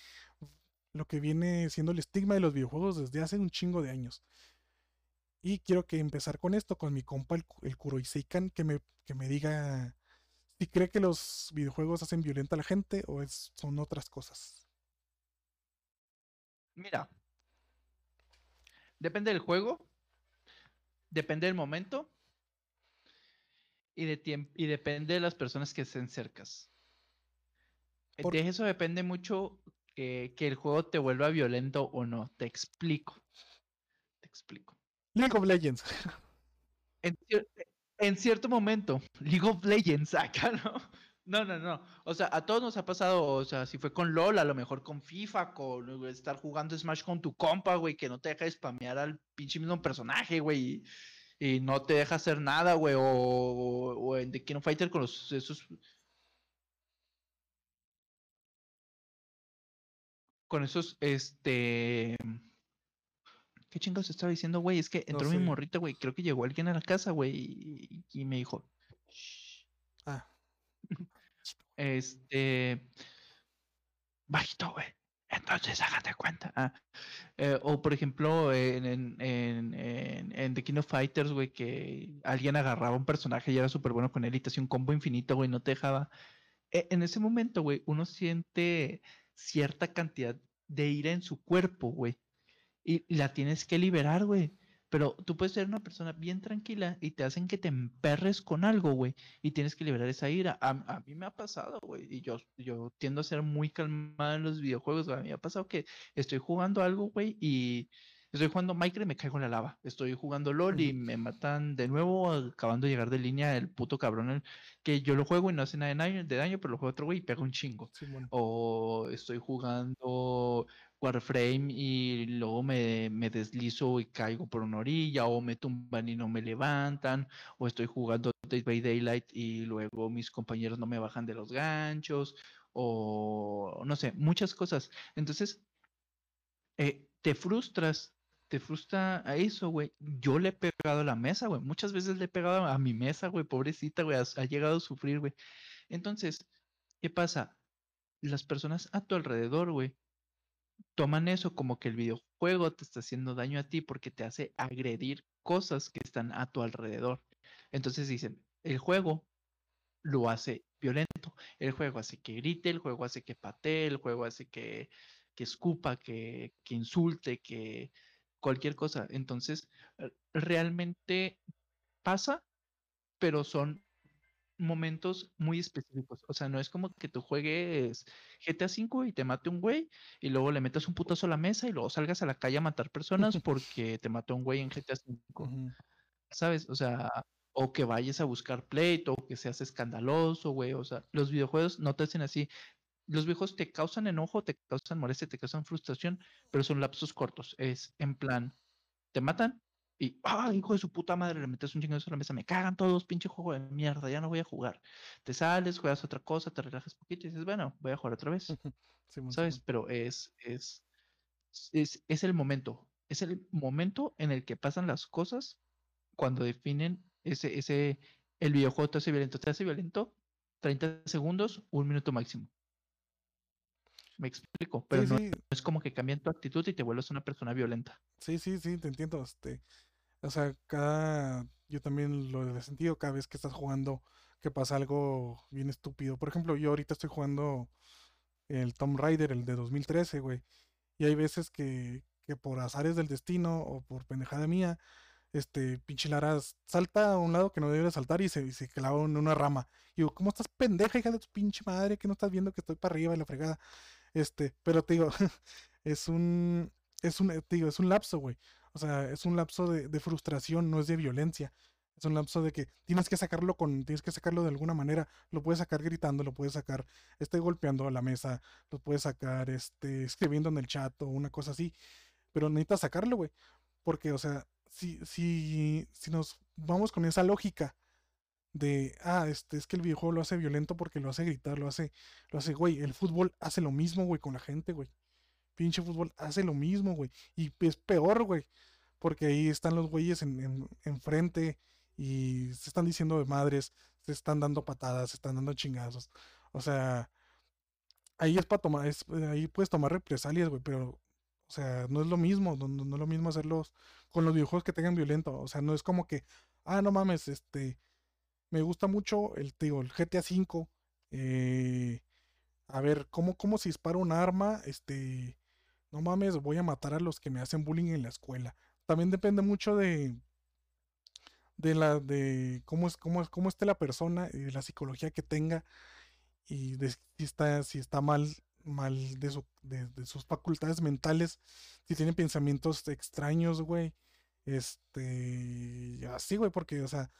lo que viene siendo el estigma de los videojuegos desde hace un chingo de años. Y quiero que empezar con esto, con mi compa el, el Kuroi Seikan, que me, que me diga si cree que los videojuegos hacen violenta a la gente o es, son otras cosas. Mira. Depende del juego. Depende del momento. Y, de y depende de las personas que estén cercas. Eh, Por- De eso depende mucho eh, que el juego te vuelva violento o no. Te explico. Te explico. League of Legends. En, cier- en cierto momento, League of Legends acá, ¿no? No, no, no. O sea, a todos nos ha pasado, o sea, si fue con LOL, a lo mejor con FIFA, con estar jugando Smash con tu compa, güey, que no te deja spamear al pinche mismo personaje, güey, y, no te deja hacer nada, güey, o, o, en The King of Fighter con los, esos... Con esos, este... ¿Qué chingados estaba diciendo, güey? Es que entró mi morrita, güey. Creo que llegó alguien a la casa, güey, y, y me dijo... Ah. Este. Bajito, güey. Entonces, hágate cuenta. Ah, eh, o por ejemplo, en, en, en, en, The King of Fighters, güey, que alguien agarraba un personaje y era súper bueno con él y te hacía un combo infinito, güey, no te dejaba. E, en ese momento, güey, uno siente cierta cantidad de ira en su cuerpo, güey. Y la tienes que liberar, güey. Pero tú puedes ser una persona bien tranquila y te hacen que te emperres con algo, güey, y tienes que liberar esa ira. A, mí me ha pasado, güey, y yo, yo tiendo a ser muy calmado en los videojuegos, güey. A mí me ha pasado que estoy jugando algo, güey, y estoy jugando Minecraft y me caigo en la lava. Estoy jugando LOL y me matan de nuevo, acabando de llegar de línea el puto cabrón que yo lo juego y no hace nada de daño, pero lo juego otro güey y pega un chingo. O estoy jugando Warframe y luego me, me, deslizo y caigo por una orilla, o me tumban y no me levantan, o estoy jugando Day by Daylight y luego mis compañeros no me bajan de los ganchos, o no sé, muchas cosas. Entonces, eh, te frustras, te frustra a eso, güey. Yo le he pegado a la mesa, güey. Muchas veces le he pegado a mi mesa, güey, pobrecita, güey, ha llegado a sufrir, güey. Entonces, ¿qué pasa? Las personas a tu alrededor, güey, toman eso como que el videojuego te está haciendo daño a ti porque te hace agredir cosas que están a tu alrededor. Entonces dicen, el juego lo hace violento, el juego hace que grite, el juego hace que patee, el juego hace que, que escupa, que, que insulte, que cualquier cosa. Entonces, realmente pasa, pero son momentos muy específicos. O sea, no es como que tú juegues GTA V y te mate un güey y luego le metas un putazo a la mesa y luego salgas a la calle a matar personas porque te mató un güey en GTA V. ¿Sabes? O sea, o que vayas a buscar pleito, o que seas escandaloso, güey. O sea, los videojuegos no te hacen así. Los videojuegos te causan enojo, te causan molestia, te causan frustración, pero son lapsos cortos. Es en plan, te matan, y, ah, hijo de su puta madre, le metes un chingazo a la mesa, me cagan todos, pinche juego de mierda, ya no voy a jugar. Te sales, juegas otra cosa, te relajas poquito y dices, bueno, voy a jugar otra vez. ¿Sabes? Pero es, es, es, es el momento. Es el momento en el que pasan las cosas cuando definen ese, ese, el videojuego te hace violento. Te hace violento 30 segundos, un minuto máximo. Me explico, pero no, es como que cambian tu actitud y te vuelves una persona violenta. Sí, sí, sí, te entiendo. Este, o sea, cada. Yo también lo he sentido cada vez que estás jugando que pasa algo bien estúpido. Por ejemplo, yo ahorita estoy jugando el Tomb Raider, el de 2013, güey. Y hay veces que, que por azares del destino o por pendejada mía, este pinche Lara salta a un lado que no debe saltar y se, se clava en una rama. Y digo, ¿cómo estás pendeja, hija de tu pinche madre? Que no estás viendo que estoy para arriba y la fregada. Este, pero te digo, es un. Es un, te es un lapso, güey. O sea, es un lapso de, frustración, no es de violencia. Es un lapso de que tienes que sacarlo con, tienes que sacarlo de alguna manera. Lo puedes sacar gritando, lo puedes sacar, este, golpeando a la mesa, lo puedes sacar, este, escribiendo en el chat o una cosa así. Pero necesitas sacarlo, güey. Porque, o sea, si, si, si nos vamos con esa lógica de, ah, este, es que el videojuego lo hace violento porque lo hace gritar, lo hace, lo hace, güey, el fútbol hace lo mismo, güey, con la gente, güey pinche fútbol hace lo mismo, güey. Y es peor, güey. Porque ahí están los güeyes en, frente y se están diciendo de madres, se están dando patadas, se están dando chingazos. O sea, ahí es para tomar, ahí puedes tomar represalias, güey, pero, o sea, no es lo mismo, no, es lo mismo hacerlos con los videojuegos que tengan violento. O sea, no es como que, ah, no mames, este, me gusta mucho el, digo, el GTA V. Eh, a ver, ¿cómo, cómo se dispara un arma? Este, no mames, voy a matar a los que me hacen bullying en la escuela. También depende mucho de de la de cómo es cómo es cómo esté la persona y de la psicología que tenga y de si está si está mal mal de, su, de, sus facultades mentales, si tiene pensamientos extraños, güey. Este, así, güey, porque, o sea,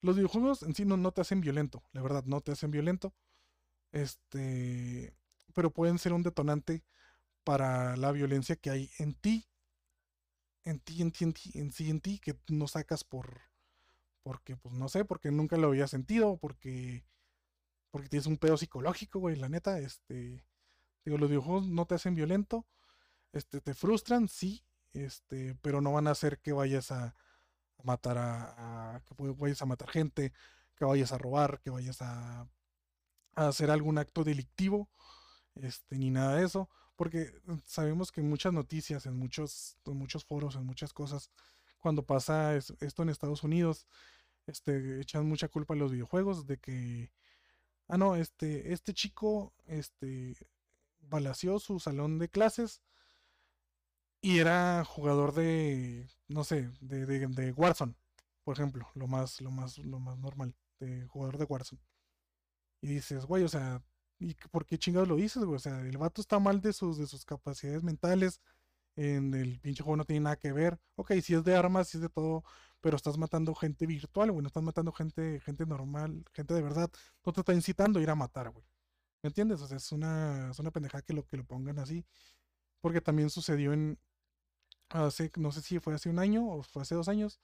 los videojuegos en sí no, no te hacen violento, la verdad, no te hacen violento. Este, pero pueden ser un detonante para la violencia que hay en ti, en ti, en ti, en ti, en sí, en ti, que no sacas por, porque, pues no sé, porque nunca lo había sentido, porque, porque tienes un pedo psicológico, güey, la neta, este, digo, los videojuegos no te hacen violento, este, te frustran, sí, este, pero no van a hacer que vayas a, a matar a, a, que vayas a matar gente, que vayas a robar, que vayas a, a hacer algún acto delictivo, este, ni nada de eso, porque mm, sabemos que en muchas noticias, en muchos, en muchos foros, en muchas cosas, cuando pasa es- esto en Estados Unidos, este, echan mucha culpa a los videojuegos de que, ah, no, este, este chico, este, balaceó su salón de clases y era jugador de, no sé, de, de, de Warzone, por ejemplo, lo más, lo más, lo más normal, de jugador de Warzone. Y dices, güey, o sea, ¿y por qué chingados lo dices, güey? O sea, el vato está mal de sus, de sus capacidades mentales. En el pinche juego no tiene nada que ver. Ok, si es de armas, si es de todo, pero estás matando gente virtual, güey. No estás matando gente, gente normal, gente de verdad. No te está incitando a ir a matar, güey. ¿Me entiendes? O sea, es una, es una pendejada que lo, que lo pongan así. Porque también sucedió en, hace, no sé si fue hace un año o fue hace dos años,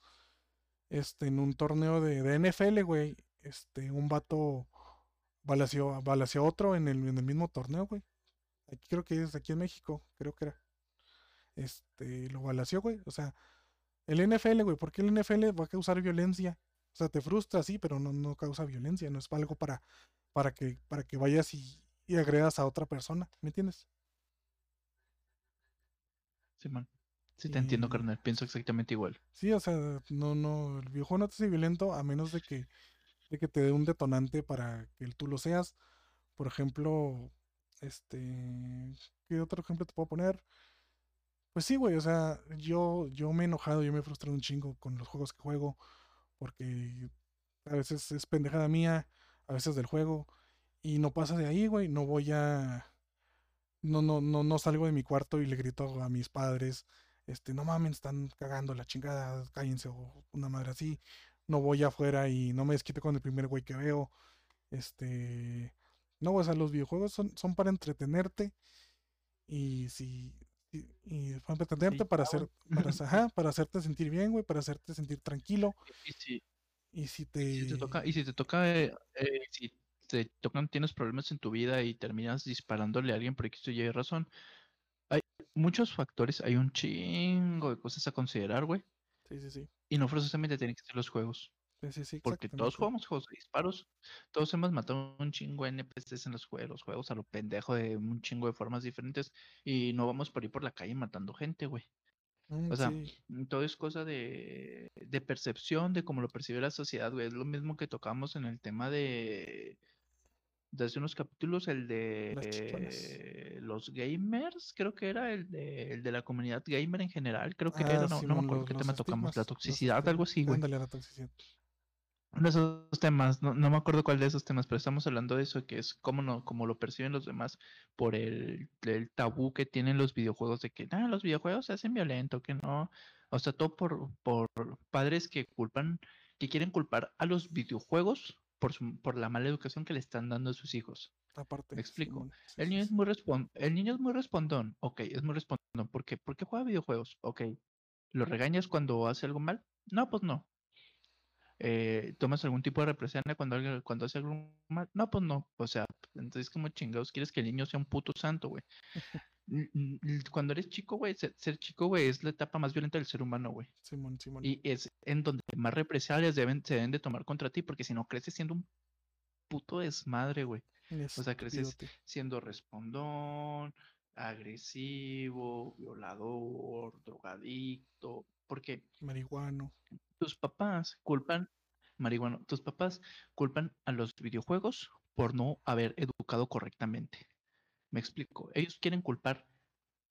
este, en un torneo de, de NFL, güey. Este, un vato balaceó a otro en el, en el mismo torneo, güey. Aquí creo que es aquí en México, creo que era. Este, lo balaceó, güey. O sea, el NFL, güey, ¿por qué el NFL va a causar violencia? O sea, te frustra, sí, pero no, no causa violencia, no es algo para, para que, para que vayas y, y agredas a otra persona, ¿me entiendes? Simón. Sí, te entiendo, carnal. Pienso exactamente igual. sí, o sea, no, no, el videojuego no te hace violento a menos de que, que te dé un detonante para que tú lo seas. Por ejemplo, este, ¿qué otro ejemplo te puedo poner? Pues sí, güey, o sea, yo, yo me he enojado, yo me he frustrado un chingo con los juegos que juego, porque a veces es pendejada mía, a veces del juego, y no pasa de ahí, güey, no voy a, no, no, no, no salgo de mi cuarto y le grito a mis padres, este, no mames, están cagando la chingada, cállense, o una madre así, no voy afuera y no me desquito con el primer güey que veo, este, no, o sea, los videojuegos son, son para entretenerte y si y, y para entretenerte para hacer para, ajá, para hacerte sentir bien, güey, para hacerte sentir tranquilo Y si, y si y si te toca, te y si te toca, eh, eh, si te tocan, tienes problemas en tu vida y terminas disparándole a alguien por X o Y razón, hay muchos factores, hay un chingo de cosas a considerar, güey. Sí, sí, sí. Y no forzosamente tienen que ser los juegos. Sí, sí, sí, Porque todos jugamos juegos de disparos. Todos hemos matado un chingo de NPCs en los juegos, los juegos a lo pendejo de un chingo de formas diferentes. Y no vamos por ir por la calle matando gente, güey. Mm, O sea, sí, mm, todo es cosa de, de percepción, de cómo lo percibe la sociedad, güey. Es lo mismo que tocamos en el tema de, de hace unos capítulos, el de los gamers, creo que era el de, el de la comunidad gamer en general, creo que Ah, era, no, no me acuerdo qué tema tocamos, la toxicidad, algo así, güey. Ándale la toxicidad. Uno de esos temas, no, no me acuerdo cuál de esos temas, pero estamos hablando de eso, que es cómo, no, cómo lo perciben los demás por el, el tabú que tienen los videojuegos de que "Ah, los videojuegos se hacen violentos, que no. O sea, todo por, por padres que culpan, que quieren culpar a los videojuegos por, su, por la mala educación que le están dando a sus hijos. Aparte, Me explico. Sí, El sí, niño es muy respon el niño es muy respondón. Ok, es muy respondón. ¿Por qué? ¿Por qué juega videojuegos? Ok. ¿Lo regañas cuando hace algo mal? No, pues no. Eh, ¿tomas algún tipo de represalia cuando alguien, cuando hace algo mal? No, pues no. O sea, entonces como chingados quieres que el niño sea un puto santo, güey. Cuando eres chico, güey, ser, ser chico, güey, es la etapa más violenta del ser humano, güey. Simón, Simón. Y es en donde más represalias deben, se deben de tomar contra ti, porque si no creces siendo un puto desmadre, güey. O sea, creces siendo respondón, agresivo, violador, drogadicto, porque Marihuano. tus papás culpan, marihuana, tus papás culpan a los videojuegos por no haber educado correctamente. Me explico. Ellos quieren culpar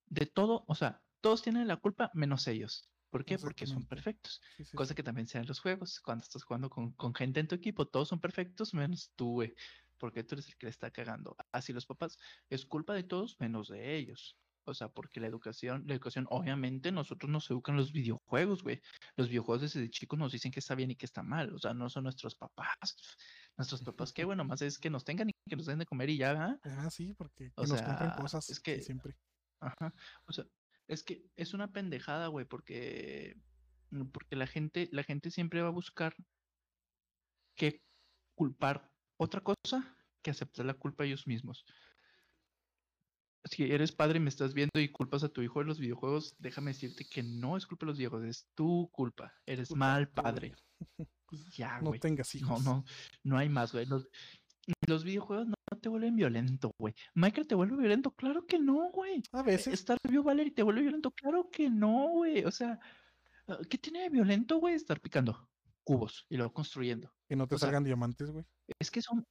de todo, o sea, todos tienen la culpa menos ellos. ¿Por qué? Porque son perfectos. Sí, sí, Cosa sí. que también sea en los juegos. Cuando estás jugando con, con gente en tu equipo, todos son perfectos menos tú, güey. Porque tú eres el que le está cagando. Así los papás, es culpa de todos menos de ellos. O sea, porque la educación, la educación, obviamente nosotros nos educan los videojuegos, güey. Los videojuegos desde chicos nos dicen que está bien y que está mal. O sea, no son nuestros papás. Nuestros papás, qué bueno, más es que nos tengan y que nos den de comer y ya, ¿ah? Ah, sí, porque O nos compren sea, cosas es que, siempre. ajá, o sea, es que es una pendejada, güey, porque, mm, porque la gente, la gente siempre va a buscar que culpar otra cosa que aceptar la culpa ellos mismos. Si eres padre y me estás viendo y culpas a tu hijo de los videojuegos, déjame decirte que no es culpa de los videojuegos, es tu culpa. Eres Culpa mal padre. Y ya, No güey. tengas No, hijos. no, no hay más, güey. Los, los videojuegos no te vuelven violento, güey. Minecraft te vuelve violento, claro que no, güey. A veces, Stardew Valley te vuelve violento, claro que no, güey. O sea, ah, ¿qué tiene de violento, güey? Estar picando cubos y luego construyendo. que no te o sea, salgan diamantes, güey. Es que son,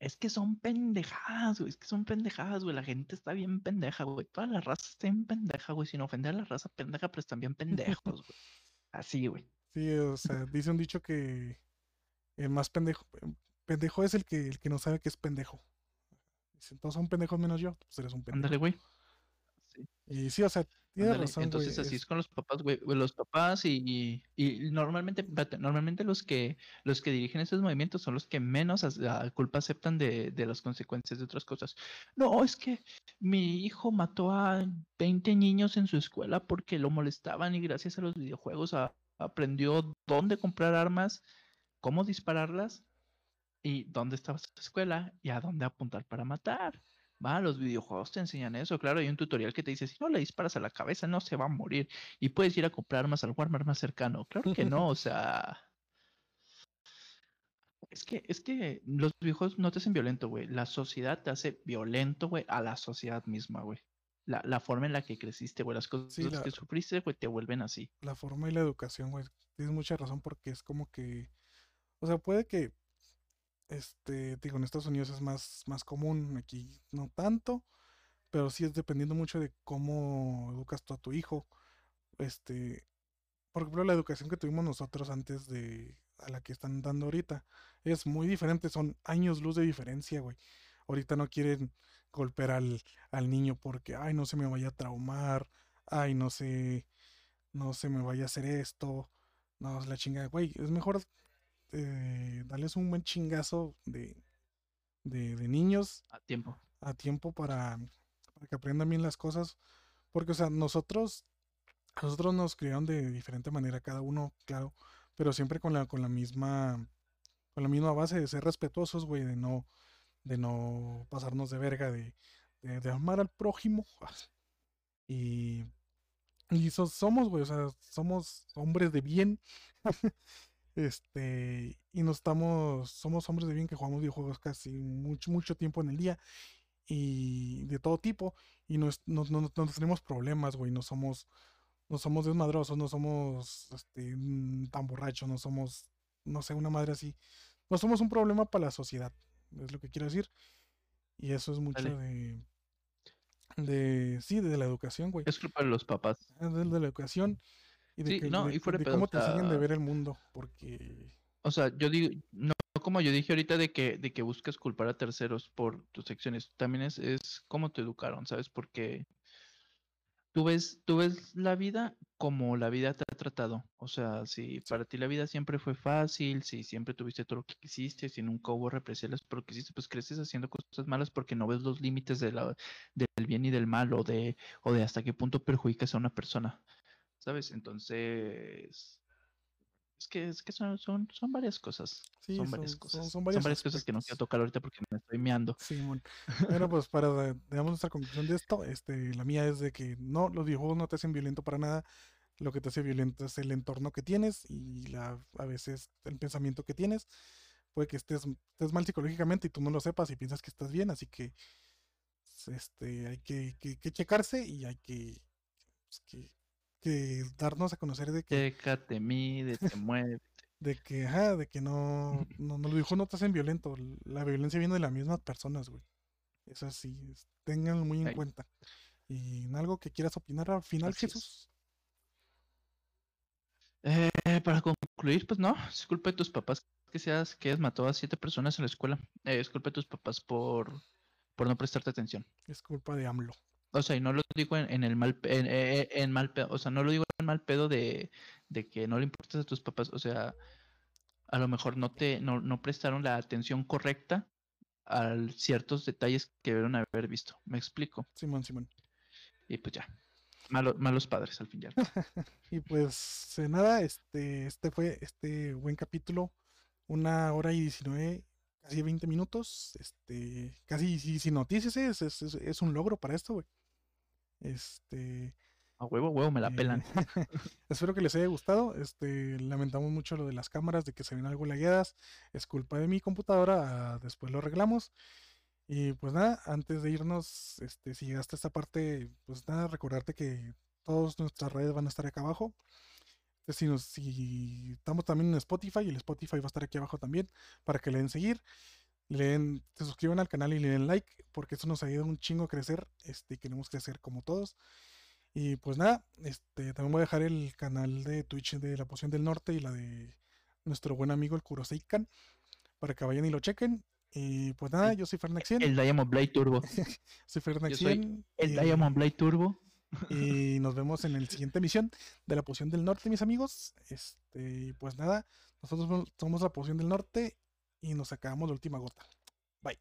es que son pendejadas, güey. Es que son pendejadas, güey. La gente está bien pendeja, güey. Toda la raza está bien pendeja, güey. Sin ofender a la raza pendeja, pero están bien pendejos, güey. Así, güey. Sí, o sea, dice un dicho que el más pendejo, pendejo es el que, el que no sabe que es pendejo. Dicen, todos son pendejos menos yo, pues eres un pendejo. Ándale, güey. Sí. Y sí, o sea, tienes razón. Entonces así es- es con los papás, güey. Los papás y, y, y normalmente, normalmente los que los que dirigen esos movimientos son los que menos la culpa aceptan de, de las consecuencias de otras cosas. No, es que mi hijo mató a 20 niños en su escuela porque lo molestaban y gracias a los videojuegos a- aprendió dónde comprar armas, cómo dispararlas y dónde estaba su escuela y a dónde apuntar para matar. Va, los videojuegos te enseñan eso. Claro, hay un tutorial que te dice, si no le disparas a la cabeza, no se va a morir. Y puedes ir a comprar armas al Walmart más cercano. Claro que no, o sea... Es que, es que los videojuegos no te hacen violento, güey. La sociedad te hace violento, güey, a la sociedad misma, güey. La, la forma en la que creciste, güey, las cosas la- que sufriste, güey, te vuelven así. la forma y la educación, güey. Tienes mucha razón porque es como que, o sea, puede que, este, digo, en Estados Unidos es más, más común, aquí no tanto, pero sí es dependiendo mucho de cómo educas tú a tu hijo. Este, por ejemplo, la educación que tuvimos nosotros antes de a la que están dando ahorita es muy diferente, son años luz de diferencia, güey. Ahorita no quieren golpear al, al niño porque, ay, no se me vaya a traumar, ay, no sé, no se me vaya a hacer esto, no, es la chingada, güey, es mejor eh, darles un buen chingazo de, de, de niños A tiempo. a tiempo para, para que aprendan bien las cosas, porque, o sea, nosotros, nosotros nos criaron de diferente manera, cada uno, claro, pero siempre con la, con la misma, con la misma base de ser respetuosos, güey, de no, de no pasarnos de verga, de, de, de amar al prójimo, y, y so- somos, güey, o sea, somos hombres de bien, este, y no estamos, somos hombres de bien que jugamos videojuegos casi mucho, mucho tiempo en el día, y de todo tipo y no, no, no- no tenemos problemas, güey, no somos, no somos desmadrosos, no somos este, mm, tan borrachos, no somos, no sé, una madre así. No somos un problema para la sociedad, es lo que quiero decir. Y eso es mucho Dale. de, de, sí, de la educación, güey. Es culpa de los papás. Es de, de la educación y de, Sí, que- no, de- y fuera de cómo o te enseñan de ver el mundo, porque O sea, yo digo, no como yo dije ahorita de que, de que buscas culpar a terceros por tus acciones, también es, es cómo te educaron, ¿sabes? Porque tú ves, tú ves la vida como la vida te ha tratado. O sea, si para ti la vida siempre fue fácil, si siempre tuviste todo lo que quisiste, si nunca hubo represalias por lo que hiciste, pues creces haciendo cosas malas porque no ves los límites de la, del bien y del mal o de, o de hasta qué punto perjudicas a una persona, ¿sabes? Entonces... Es que, es que son, son, son varias cosas. Sí, son son- varias cosas. son varias cosas que no quiero tocar ahorita porque me estoy meando. Simón. Bueno, pues para digamos nuestra conclusión de esto, este, la mía es de que no, los videojuegos no te hacen violento para nada. Lo que te hace violento es el entorno que tienes y la, a veces el pensamiento que tienes. Puede que estés, estés mal psicológicamente y tú no lo sepas y piensas que estás bien, así que s- este, hay que, que- que checarse y hay que, pues, que, que darnos a conocer de que, Chécate, mide, te mueve. de que, ajá, de que no, no, no, los videojuegos no te hacen violento. La violencia viene de las mismas personas, güey. Eso sí, tenganlo muy en cuenta. Y en algo que quieras opinar al final, Así. Jesús. Eh, para concluir, pues no, es culpa de tus papás que seas que matado a siete personas en la escuela. Eh, es culpa de tus papás por, por no prestarte atención. Es culpa de AMLO. O sea, y no lo digo en, en el mal, en, eh, en mal pedo, o sea, no lo digo en mal pedo de, de que no le importas a tus papás, o sea, a lo mejor no te no, no prestaron la atención correcta a ciertos detalles que debieron haber visto. ¿Me explico? Simón, Simón. Y pues ya. Malo- malos padres al fin y al cabo. Y pues eh, nada, este, este fue este buen capítulo. Una hora y 19, casi 20 minutos. Este, casi si- sin noticias, es, es- es un logro para esto, güey. Este, A huevo, huevo, me la eh, pelan. espero que les haya gustado. Este, lamentamos mucho lo de las cámaras, de que se ven algo lagueadas. Es culpa de mi computadora. ah, después lo arreglamos. Y pues nada, antes de irnos, este, si llegaste a esta parte, pues nada, recordarte que todas nuestras redes van a estar acá abajo. Si, nos, si estamos también en Spotify, el Spotify va a estar aquí abajo también para que le den seguir, le den, se suscriban al canal y le den like, porque eso nos ayuda un chingo a crecer. Este, queremos crecer como todos. Y pues nada, este, también voy a dejar el canal de Twitch de la Poción del Norte y la de nuestro buen amigo el Kuroseikan para que vayan y lo chequen. Y pues nada, yo soy Fernaxien, El Diamond Blade Turbo. soy Fernaxien. El y- Diamond Blade Turbo. y nos vemos en la siguiente emisión de la Poción del Norte, mis amigos. Este, pues nada, nosotros somos la Poción del Norte y nos acabamos la última gota. Bye.